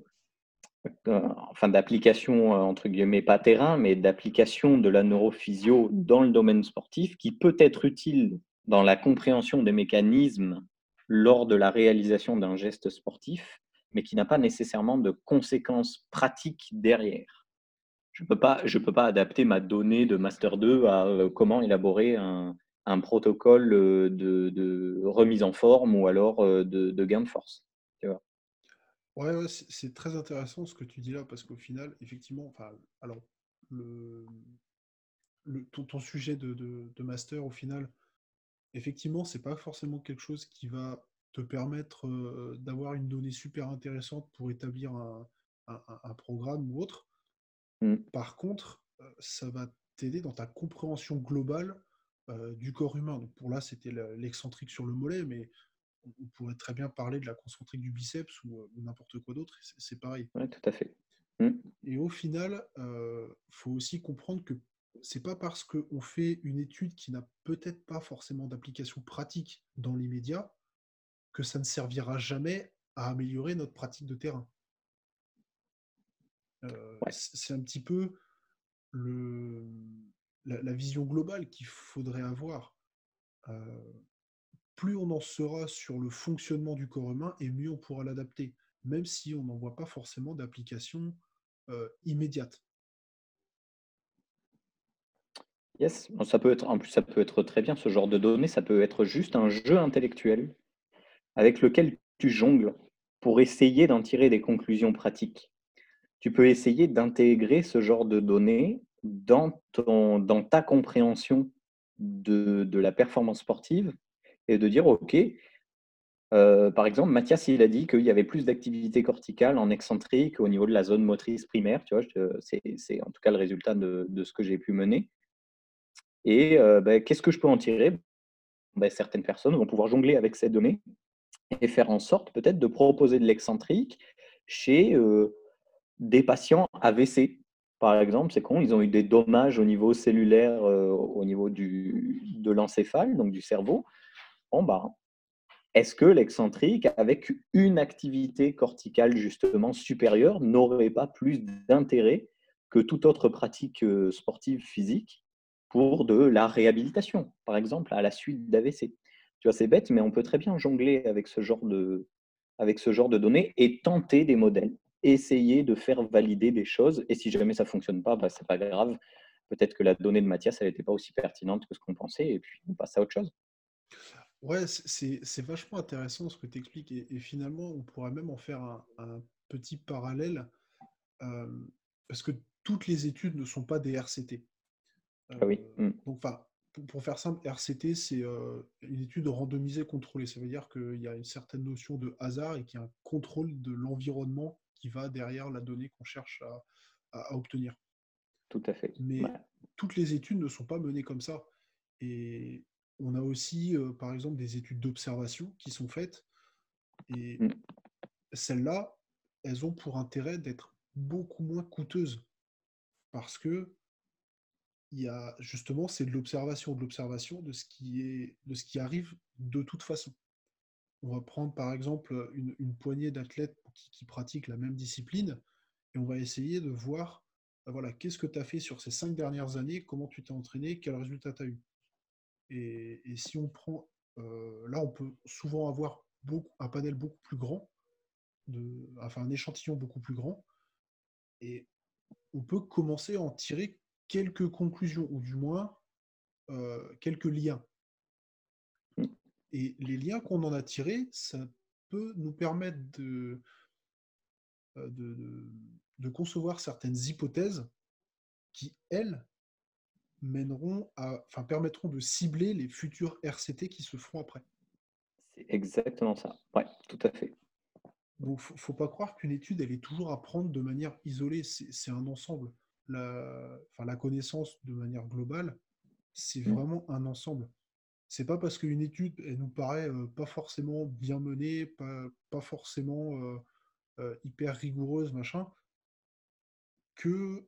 enfin d'application euh, entre guillemets pas terrain, mais d'application de la neurophysio dans le domaine sportif qui peut être utile dans la compréhension des mécanismes lors de la réalisation d'un geste sportif, mais qui n'a pas nécessairement de conséquences pratiques derrière. Je ne peux, pas, peux pas adapter ma donnée de Master 2 à euh, comment élaborer un, protocole de, remise en forme ou alors de gain de force. Ouais, c'est très intéressant ce que tu dis là, parce qu'au final, effectivement, enfin, alors, le, ton, sujet de, master, au final, effectivement, c'est pas forcément quelque chose qui va te permettre euh, d'avoir une donnée super intéressante pour établir un, programme ou autre. Mmh. Par contre, euh, ça va t'aider dans ta compréhension globale euh, du corps humain. Donc pour là, c'était l'excentrique sur le mollet, mais on pourrait très bien parler de la concentrique du biceps ou, euh, n'importe quoi d'autre, c'est pareil. Oui, tout à fait. Mmh. Et au final, il euh, faut aussi comprendre que c'est pas parce qu'on fait une étude qui n'a peut-être pas forcément d'application pratique dans l'immédiat que ça ne servira jamais à améliorer notre pratique de terrain. Euh, c'est un petit peu le, la, vision globale qu'il faudrait avoir plus on en sera sur le fonctionnement du corps humain et mieux on pourra l'adapter, même si on n'en voit pas forcément d'application euh, immédiate. Yes, ça peut être, en plus ça peut être très bien ce genre de données, ça peut être juste un jeu intellectuel avec lequel tu jongles pour essayer d'en tirer des conclusions pratiques. Tu peux essayer d'intégrer ce genre de données dans, ta compréhension de la performance sportive et de dire, OK, euh, par exemple, Mathias, il a dit qu'il y avait plus d'activité corticale en excentrique au niveau de la zone motrice primaire. Tu vois, c'est en tout cas le résultat de, ce que j'ai pu mener. Et euh, ben, qu'est-ce que je peux en tirer? Ben, Certaines personnes vont pouvoir jongler avec ces données et faire en sorte peut-être de proposer de l'excentrique chez euh, des patients AVC. Par exemple, c'est con, ils ont eu des dommages au niveau cellulaire, au niveau du, de l'encéphale, donc du cerveau. Bah, est-ce que l'excentrique, avec une activité corticale justement supérieure, n'aurait pas plus d'intérêt que toute autre pratique euh, sportive physique pour de la réhabilitation, par exemple, à la suite d'AVC Tu vois, c'est bête, mais on peut très bien jongler avec ce genre de, avec ce genre de données et tenter des modèles, essayer de faire valider des choses. Et si jamais ça ne fonctionne pas, bah, ce n'est pas grave. Peut-être que la donnée de Mathias, elle n'était pas aussi pertinente que ce qu'on pensait, et puis on passe à autre chose. Ouais, c'est vachement intéressant ce que tu expliques et finalement, on pourrait même en faire un petit parallèle, parce que toutes les études ne sont pas des RCT. Ah oui, mmh. donc enfin, pour faire simple, RCT, c'est, une étude randomisée contrôlée. Ça veut dire qu'il y a une certaine notion de hasard et qu'il y a un contrôle de l'environnement qui va derrière la donnée qu'on cherche à obtenir. Tout à fait. Mais toutes les études ne sont pas menées comme ça et on a aussi, euh, par exemple, des études d'observation qui sont faites. Et mmh. celles-là, elles ont pour intérêt d'être beaucoup moins coûteuses. Parce que il y a justement, c'est de l'observation, de l'observation de ce qui est, de ce qui arrive de toute façon. On va prendre par exemple une, poignée d'athlètes qui, pratiquent la même discipline et on va essayer de voir, bah voilà, qu'est-ce que tu as fait sur ces cinq dernières années, comment tu t'es entraîné, quel résultat tu as eu. Et, si on prend, euh, là, on peut souvent avoir un panel beaucoup plus grand, enfin un échantillon beaucoup plus grand, et on peut commencer à en tirer quelques conclusions, ou du moins euh, quelques liens. Et les liens qu'on en a tirés, ça peut nous permettre de, de, de concevoir certaines hypothèses qui, elles, mèneront à, enfin, permettront de cibler les futurs RCT qui se feront après. C'est exactement ça. Ouais, tout à fait. Donc, faut, faut pas croire qu'une étude, elle est toujours à prendre de manière isolée. C'est un ensemble. La, enfin, la connaissance de manière globale, c'est mmh. vraiment un ensemble. C'est pas parce qu'une étude, elle nous paraît euh, pas forcément bien menée, pas, pas forcément euh, euh, hyper rigoureuse, machin, que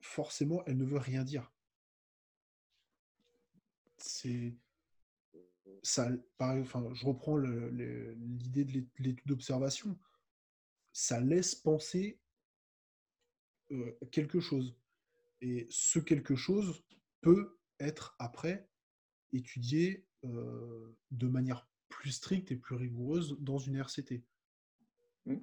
forcément, elle ne veut rien dire c'est ça, enfin, je reprends l'idée de l'étude d'observation, ça laisse penser euh, quelque chose. Et ce quelque chose peut être après étudié euh, de manière plus stricte et plus rigoureuse dans une RCT. Mmh.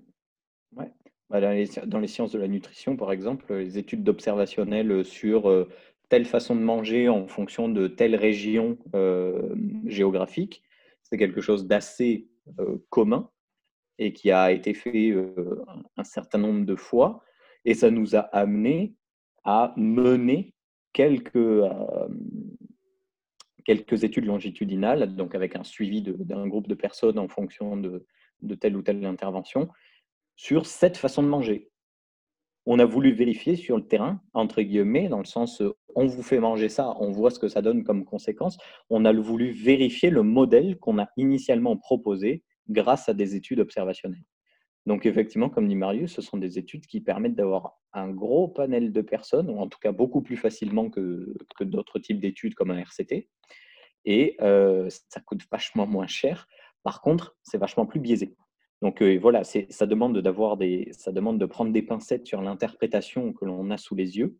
Bah, dans, les, dans, les, sciences de la nutrition, par exemple, les études d'observationnel sur euh, telle façon de manger en fonction de telle région euh, géographique. C'est quelque chose d'assez euh, commun et qui a été fait euh, un certain nombre de fois. Et ça nous a amené à mener quelques, quelques études longitudinales, donc avec un suivi d'un groupe de personnes en fonction de, de telle ou telle intervention, sur cette façon de manger on a voulu vérifier sur le terrain, entre guillemets, dans le sens on vous fait manger ça, on voit ce que ça donne comme conséquence. On a voulu vérifier le modèle qu'on a initialement proposé grâce à des études observationnelles. Donc effectivement, comme dit Marius, ce sont des études qui permettent d'avoir un gros panel de personnes, ou en tout cas beaucoup plus facilement que, d'autres types d'études comme un RCT. Et euh, ça coûte vachement moins cher. Par contre, c'est vachement plus biaisé. Donc euh, voilà, ça demande d'avoir des, ça demande de prendre des pincettes sur l'interprétation que l'on a sous les yeux,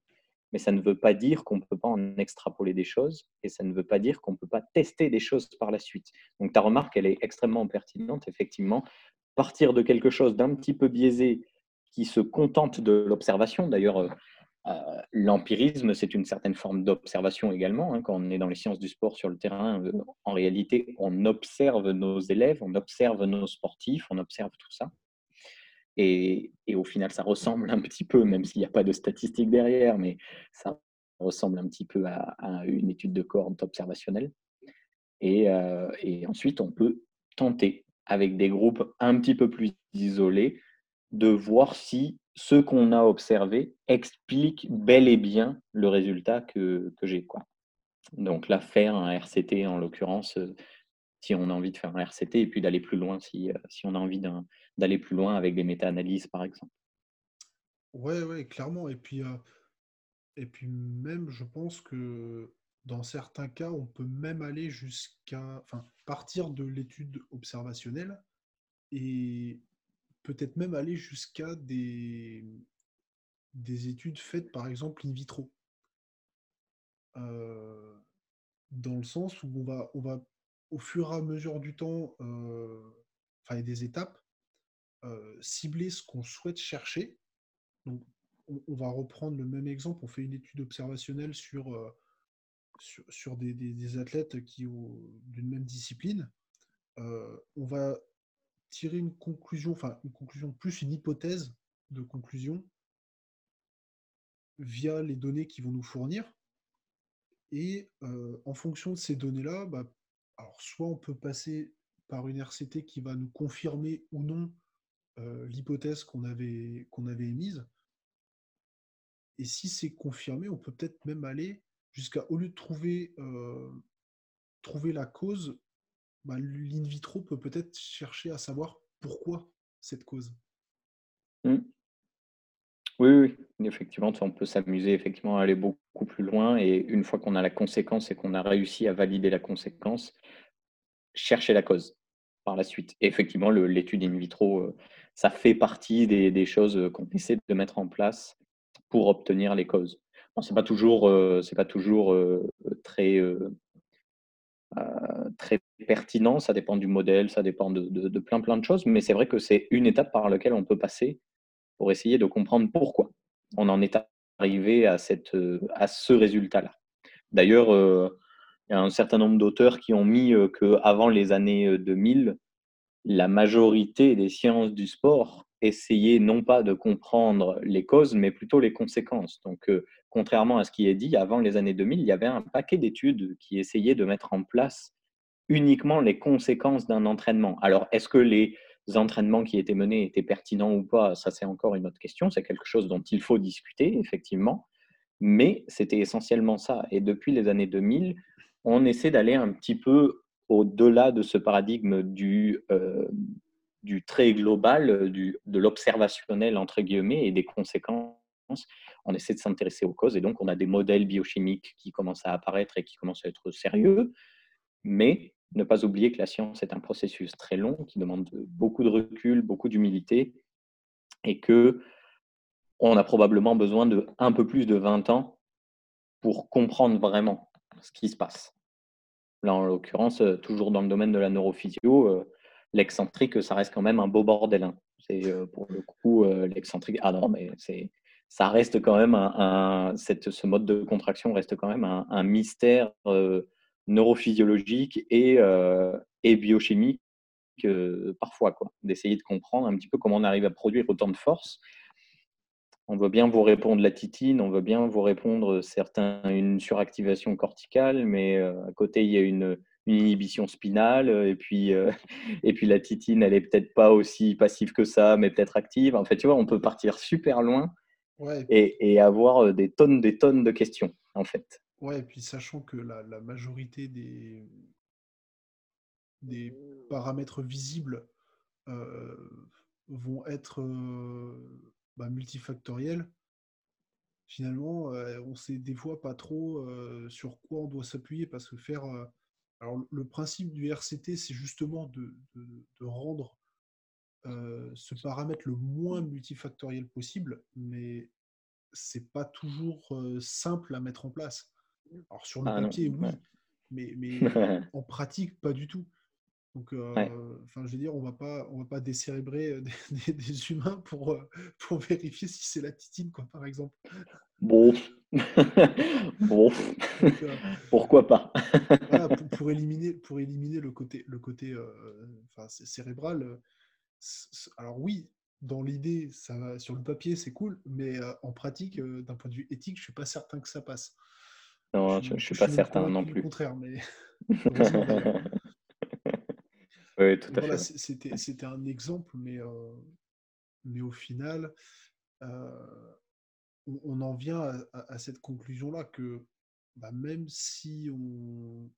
mais ça ne veut pas dire qu'on ne peut pas en extrapoler des choses et ça ne veut pas dire qu'on ne peut pas tester des choses par la suite. Donc ta remarque, elle est extrêmement pertinente, effectivement. Partir de quelque chose d'un petit peu biaisé qui se contente de l'observation, d'ailleurs, euh, l'empirisme, c'est une certaine forme d'observation également. Hein. Quand on est dans les sciences du sport sur le terrain, euh, en réalité, on observe nos élèves, on observe nos sportifs, on observe tout ça. Et, au final, ça ressemble un petit peu, même s'il n'y a pas de statistiques derrière, mais ça ressemble un petit peu à, une étude de cohorte observationnelle. Et, euh, et ensuite, on peut tenter, avec des groupes un petit peu plus isolés, de voir si ce qu'on a observé explique bel et bien le résultat que, j'ai. Donc là, faire un RCT en l'occurrence, euh, si on a envie de faire un RCT, et puis d'aller plus loin si, euh, on a envie d'aller plus loin avec des méta-analyses, par exemple. Ouais, ouais, clairement. Et puis, euh, et puis même, je pense que dans certains cas, on peut même aller jusqu'à, partir de l'étude observationnelle et peut-être même aller jusqu'à des, des études faites par exemple in vitro. Euh, dans le sens où on va, au fur et à mesure du temps, euh, enfin des étapes, euh, cibler ce qu'on souhaite chercher. Donc, on, va reprendre le même exemple, on fait une étude observationnelle sur, sur, des, des, athlètes qui ont d'une même discipline. on va tirer une conclusion, enfin une conclusion plus une hypothèse de conclusion via les données qu'ils vont nous fournir. Et euh, en fonction de ces données-là, bah, alors soit on peut passer par une RCT qui va nous confirmer ou non euh, l'hypothèse qu'on avait, qu'on avait émise. Et si c'est confirmé, on peut peut-être même aller jusqu'à, au lieu de trouver, euh, trouver la cause, bah, l'in vitro peut peut-être chercher à savoir pourquoi cette cause. Mmh. Oui, oui, effectivement, on peut s'amuser effectivement à aller beaucoup plus loin et une fois qu'on a la conséquence et qu'on a réussi à valider la conséquence, chercher la cause par la suite. Et effectivement, l'étude in vitro, euh, ça fait partie des, choses qu'on essaie de mettre en place pour obtenir les causes. Bon, c'est pas toujours, euh, pas toujours euh, très euh, très pertinent, ça dépend du modèle, ça dépend de, plein plein de choses, mais c'est vrai que c'est une étape par laquelle on peut passer pour essayer de comprendre pourquoi on en est arrivé à, cette, à ce résultat-là. D'ailleurs, euh, il y a un certain nombre d'auteurs qui ont mis euh, qu'avant les années 2000, la majorité des sciences du sport essayaient non pas de comprendre les causes, mais plutôt les conséquences. Donc, euh, contrairement à ce qui est dit, avant les années 2000, il y avait un paquet d'études qui essayaient de mettre en place uniquement les conséquences d'un entraînement. Alors, est-ce que les entraînements qui étaient menés étaient pertinents ou pas? Ça, c'est encore une autre question. C'est quelque chose dont il faut discuter, effectivement. Mais c'était essentiellement ça. Et depuis les années 2000, on essaie d'aller un petit peu au-delà de ce paradigme du, euh, global, du, de l'observationnel, entre guillemets, et des conséquences. On essaie de s'intéresser aux causes. Et donc, on a des modèles biochimiques qui commencent à apparaître et qui commencent à être sérieux. Mais ne pas oublier que la science est un processus très long qui demande beaucoup de recul, beaucoup d'humilité et que on a probablement besoin de un peu plus de 20 ans pour comprendre vraiment ce qui se passe. Là, en l'occurrence, euh, toujours dans le domaine de la neurophysio, euh, l'excentrique, ça reste quand même un beau bordel. Hein. C'est euh, pour le coup l'excentrique. Ah non, mais c'est ça reste quand même un, ce mode de contraction reste quand même un, mystère neurophysiologique et, et biochimique parfois, quoi. D'essayer de comprendre un petit peu comment on arrive à produire autant de force on veut bien vous répondre la titine, on veut bien vous répondre certains, une suractivation corticale, mais euh, à côté, il y a une, inhibition spinale, et puis, euh, et puis la titine, elle est peut-être pas aussi passive que ça, mais peut-être active. En fait, tu vois, on peut partir super loin et, avoir euh, des tonnes, des tonnes de questions, en fait. Ouais, et puis sachant que la, majorité des, des paramètres visibles vont être bah, multifactoriel, finalement, euh, on sait des fois pas trop euh, sur quoi on doit s'appuyer parce que faire. Euh, alors, le principe du RCT, c'est justement de, rendre ce paramètre le moins multifactoriel possible, mais c'est pas toujours simple à mettre en place. Alors, sur le ah papier, oui, mais, mais en pratique, pas du tout. Donc, euh, je veux dire, on va pas, on va pas décérébrer euh, des, humains pour, euh, pour vérifier si c'est la titine, quoi, par exemple. Bon, bon, pourquoi pas? pour, éliminer, pour éliminer le côté, le côté, enfin, cérébral. Alors oui, dans l'idée, ça, sur le papier, c'est cool, mais en pratique, d'un point de vue éthique, je suis pas certain que ça passe. Non, je, ne suis pas certain non plus. Au contraire, mais C'était un exemple, mais, euh, mais au final, on, en vient à, cette conclusion-là que bah, même, si on,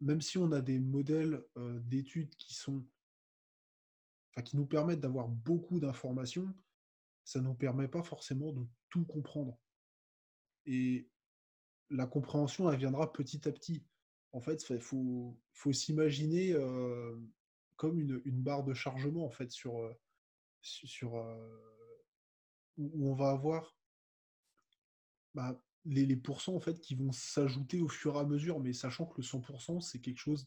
même si on a des modèles d'études qui sont qui nous permettent d'avoir beaucoup d'informations, ça ne nous permet pas forcément de tout comprendre. Et la compréhension, elle viendra petit à petit. En fait, il faut, faut s'imaginer comme une, barre de chargement en fait sur, sur où on va avoir bah, les, pourcents en fait qui vont s'ajouter au fur et à mesure, mais sachant que le 100% c'est quelque chose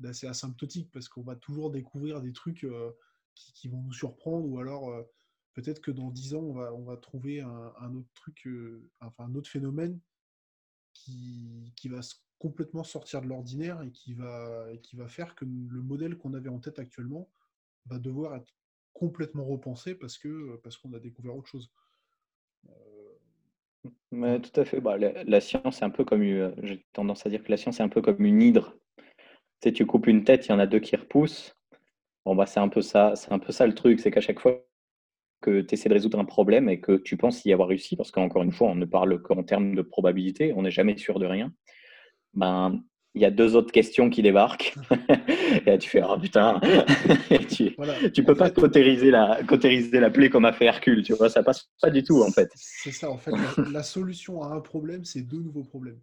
d'assez asymptotique parce qu'on va toujours découvrir des trucs qui, vont nous surprendre ou alors peut-être que dans 10 ans on va, on va trouver un, autre truc, enfin un autre phénomène qui, va complètement sortir de l'ordinaire et qui va, faire que le modèle qu'on avait en tête actuellement va devoir être complètement repensé parce que parce qu'on a découvert autre chose. Euh, Mais, tout à fait. Bah, la, science, c'est un peu comme euh, j'ai tendance à dire que la science est un peu comme une hydre. Tu, sais, tu coupes une tête, il y en a deux qui repoussent. Bon bah c'est un peu ça, c'est un peu ça le truc, c'est qu'à chaque fois que tu essaies de résoudre un problème et que tu penses y avoir réussi, parce qu'encore une fois, on ne parle qu'en termes de probabilité, on n'est jamais sûr de rien ben, il y a deux autres questions qui débarquent. et tu fais, oh putain, tu, ne peux pas cautériser la, cautériser la plaie comme a fait Hercule, tu vois, ça passe pas du tout en fait. C'est ça, en fait, la, solution à un problème, c'est deux nouveaux problèmes.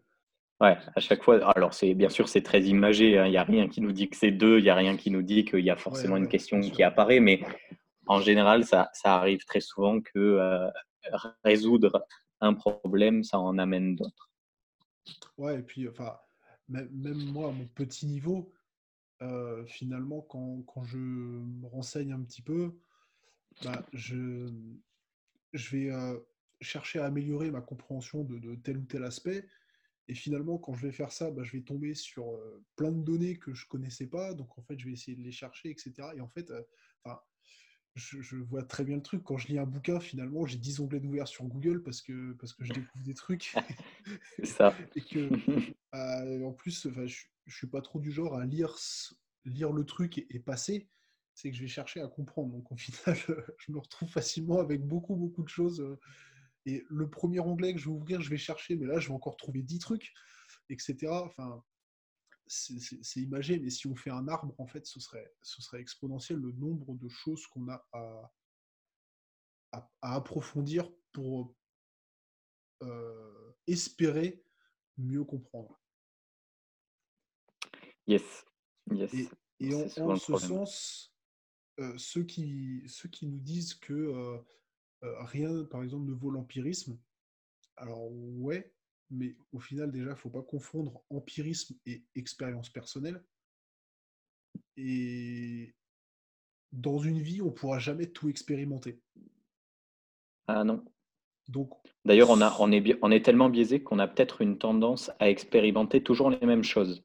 Ouais, à chaque fois. Alors, c'est bien sûr, c'est très imagé. Hein. Il n'y a rien qui nous dit que c'est deux. Il n'y a rien qui nous dit qu'il y a forcément une question qui apparaît. Mais en général, ça, ça arrive très souvent que euh, résoudre un problème, ça en amène d'autres. Ouais, et puis, enfin, même, moi, à mon petit niveau, euh, finalement, quand, je me renseigne un petit peu, bah, je, je vais euh, chercher à améliorer ma compréhension de, tel ou tel aspect. Et finalement, quand je vais faire ça, bah, je vais tomber sur plein de données que je connaissais pas. Donc, en fait, je vais essayer de les chercher, etc. Et en fait, je, vois très bien le truc. Quand je lis un bouquin, finalement, j'ai 10 onglets d'ouvert sur Google parce que, parce que je découvre des trucs. ça. et que, en plus, je, je suis pas trop du genre à lire, lire le truc et, passer. C'est que je vais chercher à comprendre. Donc, au final, je me retrouve facilement avec beaucoup, beaucoup de choses. Et le premier onglet que je vais ouvrir, je vais chercher, mais là, je vais encore trouver 10 trucs, etc. Enfin, c'est imagé, mais si on fait un arbre, en fait, ce serait, ce serait exponentiel le nombre de choses qu'on a à, à, approfondir pour euh, espérer mieux comprendre. Yes. yes. Et, en, ce sens, euh, ceux, qui, ceux qui nous disent que euh, rien, par exemple, ne vaut l'empirisme, alors ouais, mais au final, déjà, il ne faut pas confondre empirisme et expérience personnelle. Et dans une vie, on ne pourra jamais tout expérimenter. Ah non. Donc, D'ailleurs, on, a, on, est, on est tellement biaisé qu'on a peut-être une tendance à expérimenter toujours les mêmes choses.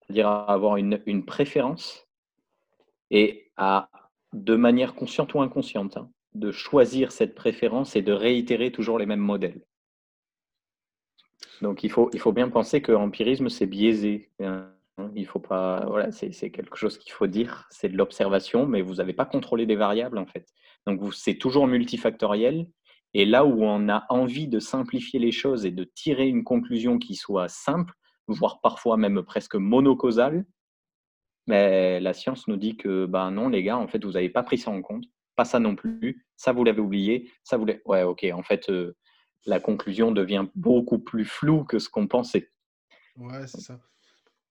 C'est-à-dire à avoir une, une, préférence et à, de manière consciente ou inconsciente, hein, de choisir cette préférence et de réitérer toujours les mêmes modèles. Donc il faut, il faut bien penser que l'empirisme, c'est biaisé. Hein. Il faut pas, voilà, c'est quelque chose qu'il faut dire, c'est de l'observation, mais vous n'avez pas contrôlé des variables en fait. Donc c'est toujours multifactoriel. Et là où on a envie de simplifier les choses et de tirer une conclusion qui soit simple, voire parfois même presque monocausale, mais la science nous dit que ben non, les gars, en fait, vous n'avez pas pris ça en compte, pas ça non plus, ça vous l'avez oublié, ça vous l'avez. Ouais, ok, en fait, euh, la conclusion devient beaucoup plus floue que ce qu'on pensait. Ouais, c'est ça.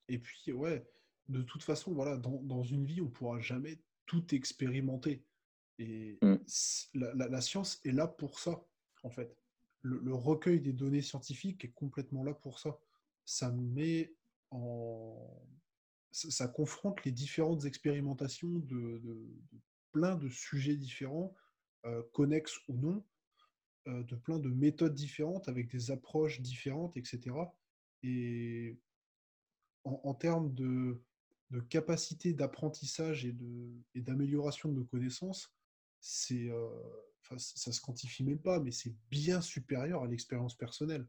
Et puis, ouais, de toute façon, voilà, dans, une vie, on ne pourra jamais tout expérimenter. Et mm. la, science est là pour ça, en fait. Le, recueil des données scientifiques est complètement là pour ça. Ça met en. Ça, confronte les différentes expérimentations de, plein de sujets différents, euh, connexes ou non, euh, de plein de méthodes différentes, avec des approches différentes, etc. Et en, termes de, capacité d'apprentissage et d'amélioration de, nos connaissances, c'est, euh, ça se quantifie même pas, mais c'est bien supérieur à l'expérience personnelle.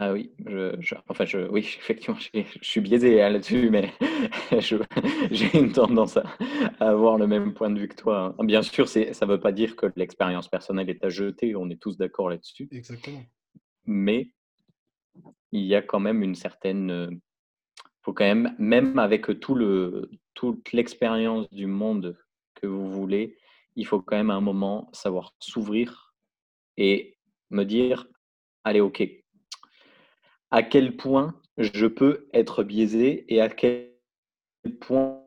Ah oui, je, enfin, je, oui, effectivement, je, suis biaisé hein, là-dessus, mais j'ai une tendance à, avoir le même point de vue que toi. Hein. Bien sûr, ça ne veut pas dire que l'expérience personnelle est à jeter, on est tous d'accord là-dessus. Exactement. Mais il y a quand même une certaine. Euh, faut quand même, même avec tout le, toute l'expérience du monde que vous voulez, il faut quand même à un moment savoir s'ouvrir et me dire allez, ok, à quel point je peux être biaisé et à quel point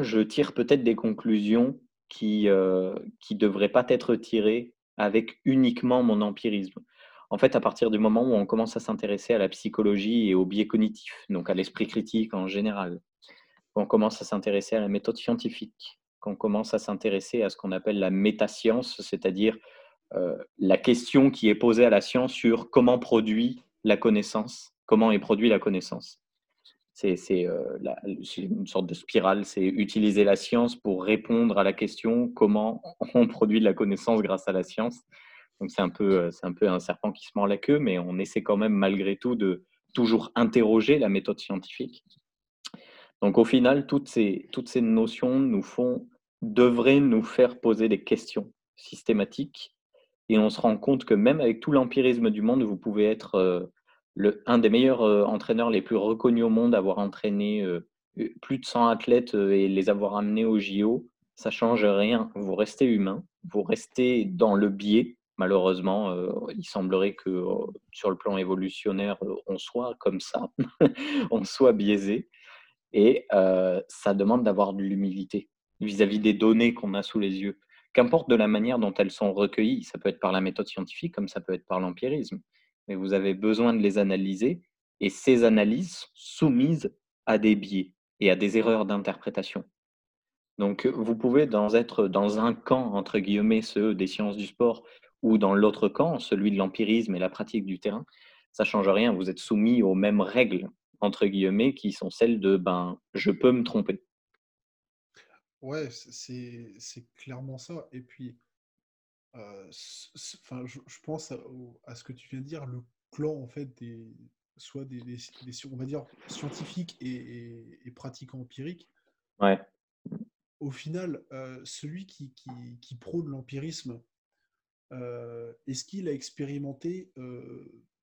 je tire peut-être des conclusions qui ne euh, devraient pas être tirées avec uniquement mon empirisme. En fait, à partir du moment où on commence à s'intéresser à la psychologie et au biais cognitif, donc à l'esprit critique en général, on commence à s'intéresser à la méthode scientifique, qu'on commence à s'intéresser à ce qu'on appelle la métascience, c'est-à-dire euh, la question qui est posée à la science sur comment produit la connaissance, comment est produit la connaissance. C'est euh, une sorte de spirale, c'est utiliser la science pour répondre à la question comment on produit de la connaissance grâce à la science. Donc c'est un, peu, euh, un peu un serpent qui se mord la queue, mais on essaie quand même malgré tout de toujours interroger la méthode scientifique. Donc au final, toutes ces, toutes ces notions nous font, devraient nous faire poser des questions systématiques. Et on se rend compte que même avec tout l'empirisme du monde, vous pouvez être euh, un des meilleurs euh, entraîneurs les plus reconnus au monde, avoir entraîné euh, plus de 100 athlètes et les avoir amenés au JO, ça change rien. Vous restez humain, vous restez dans le biais. Malheureusement, il semblerait que sur le plan évolutionnaire, on soit comme ça, on soit biaisé. Et ça demande d'avoir de l'humilité vis-à-vis des données qu'on a sous les yeux. Qu'importe de la manière dont elles sont recueillies, ça peut être par la méthode scientifique comme ça peut être par l'empirisme mais vous avez besoin de les analyser et ces analyses soumises à des biais et à des erreurs d'interprétation. Donc, vous pouvez dans être dans un camp, entre guillemets, ceux des sciences du sport, ou dans l'autre camp, celui de l'empirisme et la pratique du terrain, ça change rien. Vous êtes soumis aux mêmes règles, entre guillemets, qui sont celles de ben, je peux me tromper. Ouais, c'est clairement ça. Et puis, euh, enfin, je, pense à, ce que tu viens de dire, le clan, en fait, des, soit des, on va dire, scientifiques et, et, pratiquants empiriques. Ouais. Au final, euh, celui qui, qui, qui prône l'empirisme, euh, est-ce qu'il a expérimenté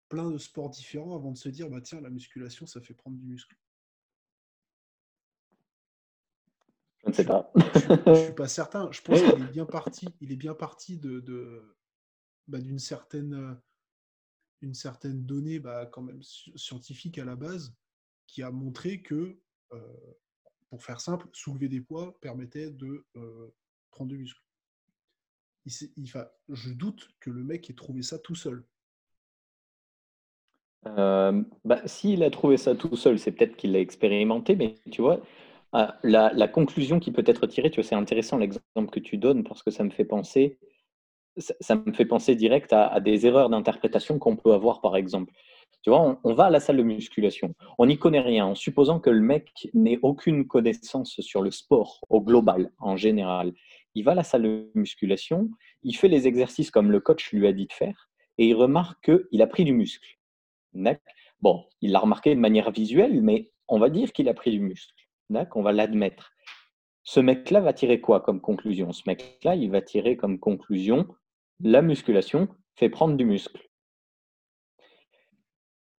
plein de sports différents avant de se dire, bah tiens, la musculation, ça fait prendre du muscle? Je ne sais pas. je, ne suis pas certain. Je pense qu'il est bien parti. Il est bien parti de, bah, d'une certaine, une certaine donnée, bah, quand même scientifique à la base, qui a montré que, euh, pour faire simple, soulever des poids permettait de euh, prendre du muscle. Il, je doute que le mec ait trouvé ça tout seul. Euh, bah, S'il a trouvé ça tout seul, c'est peut-être qu'il l'a expérimenté, mais tu vois, ah, la, conclusion qui peut être tirée, tu vois, c'est intéressant l'exemple que tu donnes parce que ça me fait penser, ça, me fait penser direct à, des erreurs d'interprétation qu'on peut avoir, par exemple. Vois, on, va à la salle de musculation, on n'y connaît rien, en supposant que le mec n'ait aucune connaissance sur le sport au global, en général. Il va à la salle de musculation, il fait les exercices comme le coach lui a dit de faire, et il remarque qu'il a pris du muscle. Bon, il l'a remarqué de manière visuelle, mais on va dire qu'il a pris du muscle. On va l'admettre. Ce mec-là va tirer quoi comme conclusion? Ce mec-là, il va tirer comme conclusion la musculation fait prendre du muscle.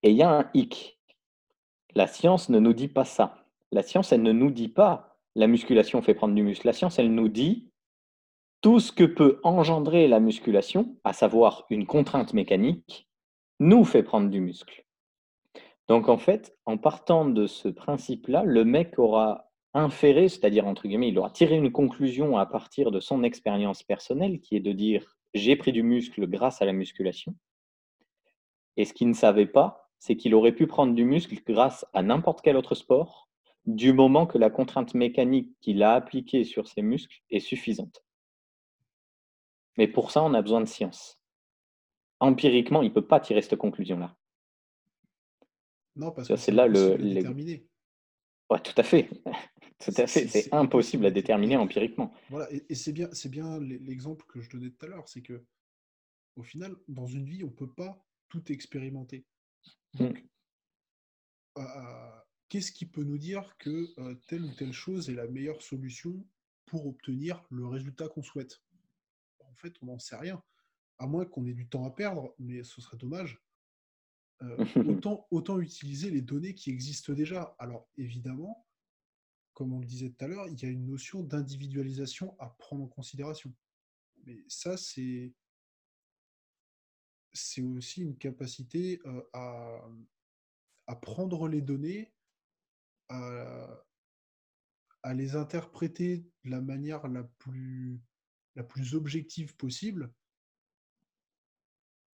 Et il y a un hic. La science ne nous dit pas ça. La science, elle ne nous dit pas la musculation fait prendre du muscle. La science, elle nous dit tout ce que peut engendrer la musculation, à savoir une contrainte mécanique, nous fait prendre du muscle. Donc en fait, en partant de ce principe-là, le mec aura inféré, c'est-à-dire entre guillemets, il aura tiré une conclusion à partir de son expérience personnelle, qui est de dire j'ai pris du muscle grâce à la musculation. Et ce qu'il ne savait pas, c'est qu'il aurait pu prendre du muscle grâce à n'importe quel autre sport, du moment que la contrainte mécanique qu'il a appliquée sur ses muscles est suffisante. Mais pour ça, on a besoin de science. Empiriquement, il ne peut pas tirer cette conclusion-là. Non, parce que c'est là le. Ouais, tout à fait. tout à fait. C'est impossible à déterminer empiriquement. Voilà, et, c'est bien, c'est bien l'exemple que je donnais tout à l'heure, c'est que au final, dans une vie, on ne peut pas tout expérimenter. Mmh. Donc, qu'est-ce qui peut nous dire que euh, telle ou telle chose est la meilleure solution pour obtenir le résultat qu'on souhaite? En fait, on n'en sait rien. À moins qu'on ait du temps à perdre, mais ce serait dommage. Euh, autant, autant utiliser les données qui existent déjà. Alors évidemment, comme on le disait tout à l'heure, il y a une notion d'individualisation à prendre en considération. Mais ça, c'est c'est aussi une capacité euh, à, à, prendre les données, à, à, les interpréter de la manière la plus, la plus objective possible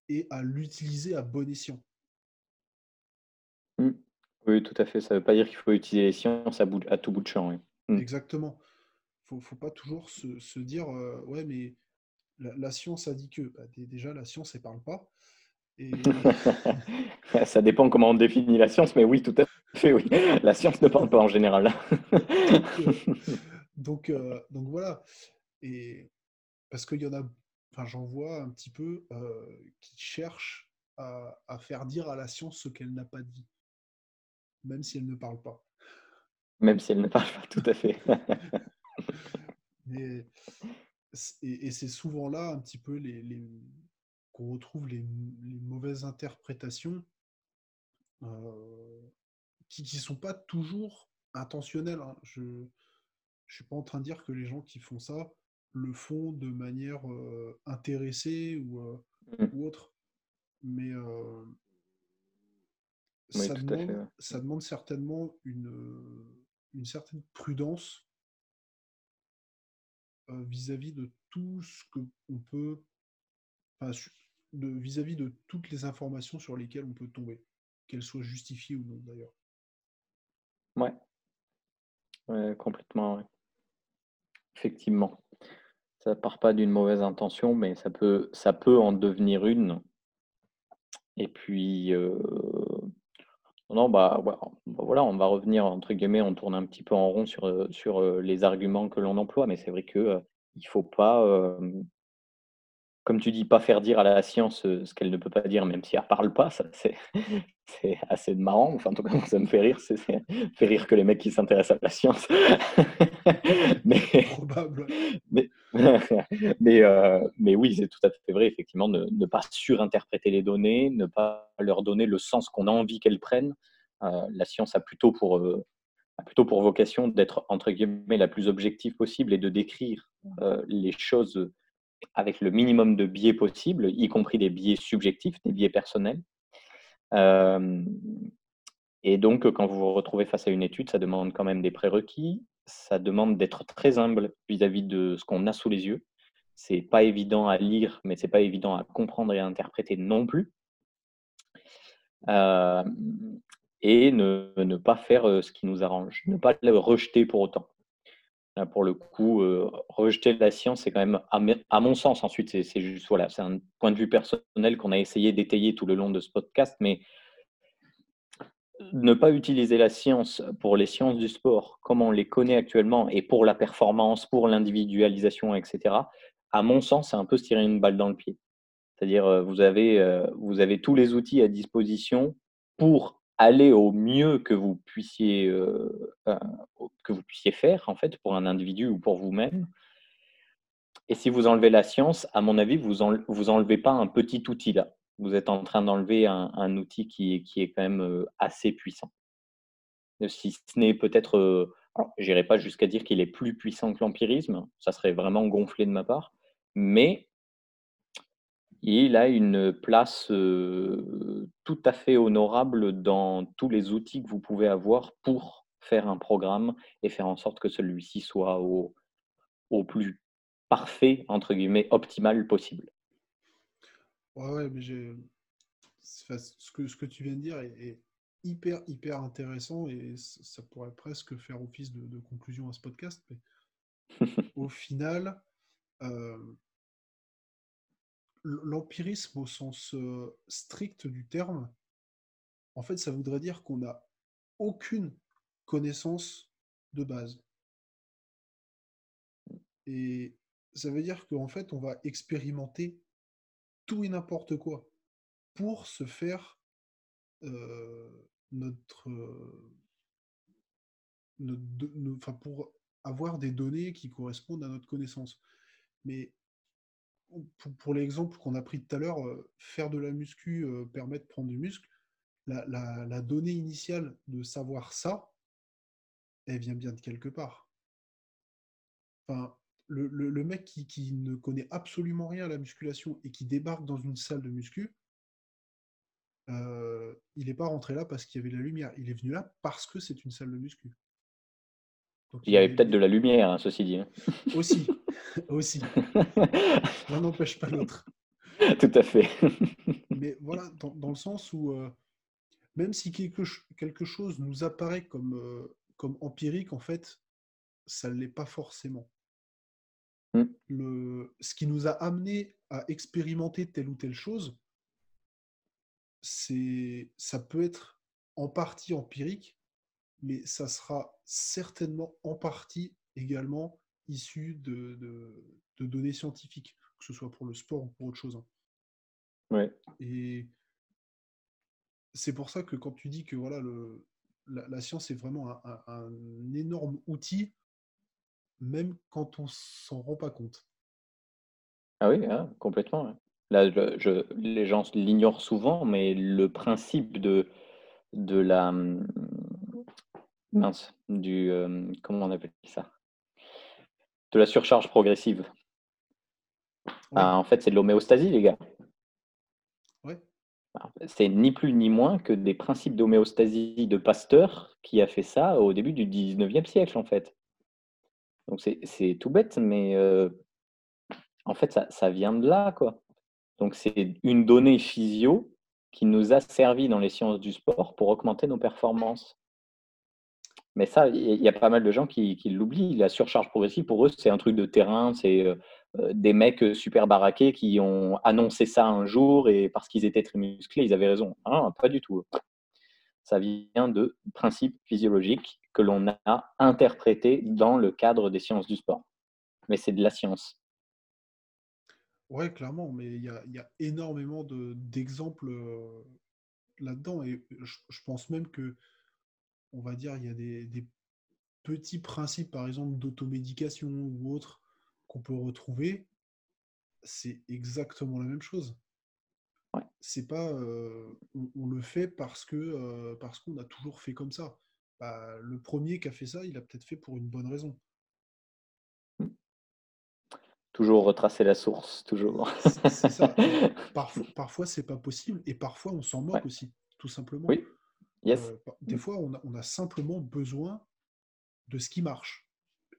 et à l'utiliser à bon escient. Oui, tout à fait. Ça ne veut pas dire qu'il faut utiliser les sciences à, à tout bout de champ. Mmh. Exactement. Il ne faut pas toujours se, dire ouais, mais la, science a dit que. Bah, déjà, la science, elle ne parle pas. Et... Ça dépend comment on définit la science, mais oui, tout à fait, oui. La science ne parle pas en général. donc, donc, voilà. Et parce qu'il y en a, enfin, j'en vois un petit peu qui cherchent à faire dire à la science ce qu'elle n'a pas dit même si elle ne parle pas. Même si elle ne parle pas, tout à fait. et, c'est souvent là un petit peu les, qu'on retrouve les, mauvaises interprétations euh, qui ne sont pas toujours intentionnelles. Hein. Je ne suis pas en train de dire que les gens qui font ça le font de manière euh, intéressée ou, euh, mmh. ou, autre. Mais ça, demande, certainement une, une certaine prudence vis-à-vis de tout ce qu'on peut, vis-à-vis de, toutes les informations sur lesquelles on peut tomber, qu'elles soient justifiées ou non d'ailleurs. Ouais. complètement, effectivement. Ça part pas d'une mauvaise intention, mais ça peut, ça peut en devenir une. Et puis, euh, non, bah, bah, voilà, on va revenir, entre guillemets, on tourne un petit peu en rond sur, euh, sur euh, les arguments que l'on emploie, mais c'est vrai que il faut pas, comme tu dis, pas faire dire à la science ce qu'elle ne peut pas dire, même si elle parle pas, ça, c'est, assez marrant. Enfin, en tout cas, ça me fait rire. C'est, fait rire que les mecs qui s'intéressent à la science. mais, Probable. mais, mais, mais, oui, c'est tout à fait vrai, effectivement, ne, ne, pas surinterpréter les données, ne pas leur donner le sens qu'on a envie qu'elles prennent. la science a plutôt pour, a plutôt pour vocation d'être, entre guillemets, la plus objective possible et de décrire les choses avec le minimum de biais possible, y compris des biais subjectifs, des biais personnels. Euh, et donc, quand vous vous retrouvez face à une étude, ça demande quand même des prérequis, ça demande d'être très humble vis-à-vis de ce qu'on a sous les yeux. C'est pas évident à lire, mais c'est pas évident à comprendre et à interpréter non plus. Euh, et ne, pas faire euh, ce qui nous arrange, ne pas le rejeter pour autant pour le coup, euh, rejeter la science, c'est quand même, à, mon sens, ensuite, c'est juste, voilà, c'est un point de vue personnel qu'on a essayé d'étayer tout le long de ce podcast, mais ne pas utiliser la science pour les sciences du sport comme on les connaît actuellement et pour la performance, pour l'individualisation, etc., à mon sens, c'est un peu se tirer une balle dans le pied. C'est-à-dire, euh, vous avez, euh, vous avez tous les outils à disposition pour aller au mieux que vous puissiez, euh, que vous puissiez faire, en fait, pour un individu ou pour vous-même. Et si vous enlevez la science, à mon avis, vous vous enlevez pas un petit outil là. Vous êtes en train d'enlever un, outil qui est, qui est quand même euh, assez puissant. Si ce n'est peut-être, euh, je n'irai pas jusqu'à dire qu'il est plus puissant que l'empirisme, ça serait vraiment gonflé de ma part, mais il a une place tout à fait honorable dans tous les outils que vous pouvez avoir pour faire un programme et faire en sorte que celui-ci soit au, au, plus parfait, entre guillemets, optimal possible. Ouais, ouais, mais j'ai... Ce, que, ce que tu viens de dire est, hyper, hyper intéressant et ça pourrait presque faire office de, de conclusion à ce podcast. Mais au final, euh, l'empirisme au sens euh, strict du terme, en fait, ça voudrait dire qu'on n'a aucune connaissance de base. Et ça veut dire qu'en fait, on va expérimenter tout et n'importe quoi pour se faire euh, notre, enfin pour avoir des données qui correspondent à notre connaissance. Mais pour, l'exemple qu'on a pris tout à l'heure, euh, faire de la muscu euh, permet de prendre du muscle. La, donnée initiale de savoir ça, elle vient bien de quelque part. Enfin, le, mec qui, ne connaît absolument rien à la musculation et qui débarque dans une salle de muscu, euh, il n'est pas rentré là parce qu'il y avait de la lumière. Il est venu là parce que c'est une salle de muscu. Il y avait peut-être de la lumière, hein, ceci dit. Hein. Aussi. aussi. L'un n'empêche pas l'autre. Tout à fait. Mais voilà, dans, le sens où euh, même si quelque, quelque, chose nous apparaît comme, euh, comme empirique, en fait, ça ne l'est pas forcément. Mm. Le, ce qui nous a amené à expérimenter telle ou telle chose, c'est, ça peut être en partie empirique, mais ça sera certainement en partie également issus de, de, données scientifiques, que ce soit pour le sport ou pour autre chose. Hein. Ouais. Et c'est pour ça que quand tu dis que voilà, le, la, science est vraiment un, énorme outil, même quand on s'en rend pas compte. Ah oui, ah, complètement. Là, je, les gens l'ignorent souvent, mais le principe de, de la mince, du euh, comment on appelle ça? De la surcharge progressive. Ah, en fait, c'est de l'homéostasie, les gars. C'est ni plus ni moins que des principes d'homéostasie de Pasteur qui a fait ça au début du 19e siècle, en fait. Donc c'est tout bête, mais euh, en fait, ça, ça, vient de là, quoi. Donc c'est une donnée physio qui nous a servi dans les sciences du sport pour augmenter nos performances. Mais ça, il y a pas mal de gens qui, l'oublient. La surcharge progressive, pour eux, c'est un truc de terrain. C'est euh, des mecs super baraqués qui ont annoncé ça un jour et parce qu'ils étaient très musclés, ils avaient raison. Ah, pas du tout. Ça vient de principes physiologiques que l'on a interprétés dans le cadre des sciences du sport. Mais c'est de la science. Ouais, clairement, mais il y a, énormément d'exemples là-dedans. Et je, pense même que, on va dire, il y a des, petits principes, par exemple, d'automédication ou autres, qu'on peut retrouver. C'est exactement la même chose. C'est pas, on, le fait parce que parce qu'on a toujours fait comme ça. Bah, le premier qui a fait ça, il a peut-être fait pour une bonne raison. Toujours retracer la source, toujours. C'est ça. Parfois, parfois c'est pas possible et parfois on s'en moque aussi, tout simplement. Oui. Yes. Euh, des fois, on a, simplement besoin de ce qui marche.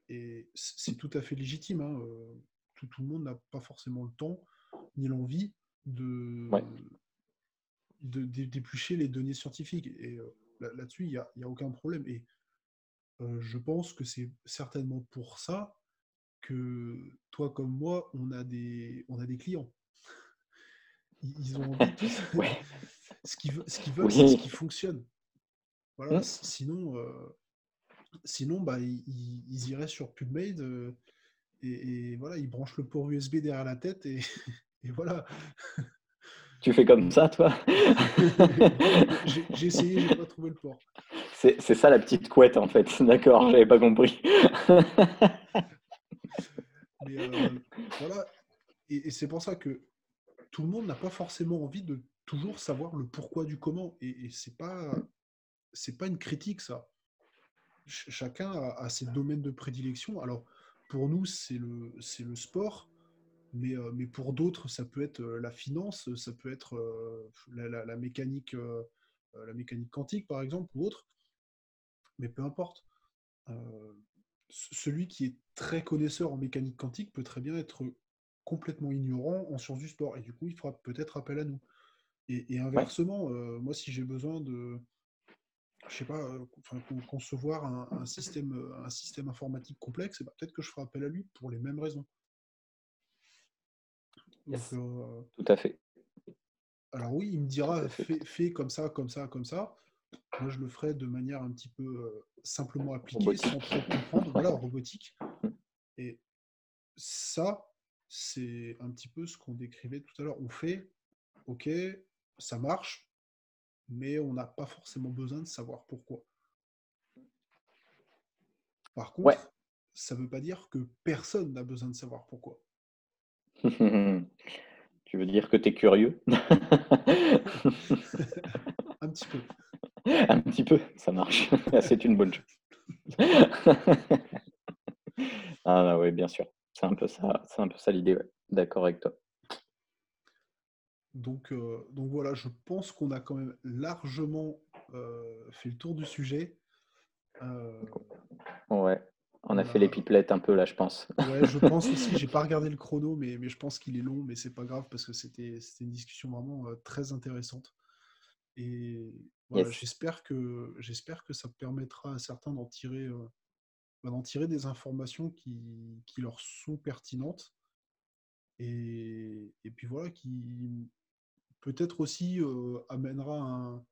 Et c'est tout à fait légitime. Hein, euh, tout, le monde n'a pas forcément le temps ni l'envie de, d'éplucher les données scientifiques. Et euh, là-dessus, il n'y a, a, aucun problème. Et je pense que c'est certainement pour ça que toi comme moi, on a des, on a des clients. Ils ont envie de... ce qu'ils veulent, ce c'est ce qui fonctionne. Voilà, mmh. sinon, euh, sinon bah, ils, iraient sur PubMade euh, et, voilà, ils branchent le port USB derrière la tête et, et voilà. Tu fais comme ça, toi J'ai essayé, j'ai pas trouvé le port. C'est ça la petite couette en fait. D'accord, j'avais pas compris. Euh, voilà. Et, c'est pour ça que tout le monde n'a pas forcément envie de toujours savoir le pourquoi du comment. Et, c'est pas c'est pas une critique ça. chacun a, ses domaines de prédilection. Alors pour nous c'est le c'est le sport, mais euh, mais pour d'autres ça peut être euh, la finance, ça peut être la, mécanique la mécanique quantique par exemple ou autre. Mais peu importe celui qui est très connaisseur en mécanique quantique peut très bien être complètement ignorant en sciences du sport. Et du coup, il fera peut-être appel à nous. Et, inversement, euh, moi, si j'ai besoin de, je sais pas, euh, concevoir un, système, un système informatique complexe, bah, peut-être que je ferai appel à lui pour les mêmes raisons. Euh, Tout à fait. Alors oui, il me dira, fais, comme ça, comme ça, comme ça. Moi, je le ferai de manière un petit peu simplement appliquée, sans trop comprendre. Voilà, robotique. Et ça, c'est un petit peu ce qu'on décrivait tout à l'heure. On fait, ok, ça marche, mais on n'a pas forcément besoin de savoir pourquoi. Par contre, ça ne veut pas dire que personne n'a besoin de savoir pourquoi. tu veux dire que tu es curieux? Un petit peu. Un petit peu, ça marche. C'est une bonne chose. ah oui, bien sûr. C'est un peu ça, c'est un peu ça l'idée. D'accord avec toi. Donc, euh, donc voilà, je pense qu'on a quand même largement euh, fait le tour du sujet. Euh, ouais, on a fait les pipelettes un peu là, je pense. Ouais, je pense aussi. J'ai pas regardé le chrono, mais, mais je pense qu'il est long, mais c'est pas grave parce que c'était une discussion vraiment très intéressante. Et j'espère que j'espère que ça permettra à certains d'en tirer, bah, d'en tirer des informations qui, qui, leur sont pertinentes. Et, et puis voilà, qui peut-être aussi euh, amènera un,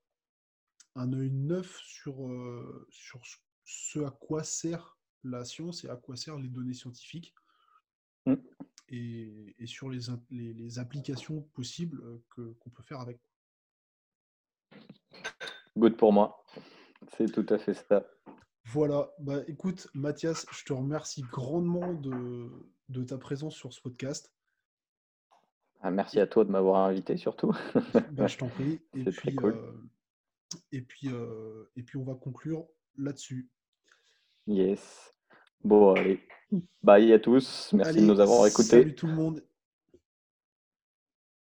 un œil neuf sur, euh, sur ce à quoi sert la science et à quoi servent les données scientifiques. Mmh. Et, et, sur les, les, les applications possibles qu'on peut faire avec. Good pour moi. C'est tout à fait ça. Voilà. Bah, écoute, Mathias, je te remercie grandement de, de ta présence sur ce podcast. Ah, merci à toi de m'avoir invité surtout. Bah, je t'en prie. Et puis, cool. Euh, et, puis, euh, et puis, on va conclure là-dessus. Yes. Bon, allez. Bye à tous. Merci de nous avoir écoutés. Salut tout le monde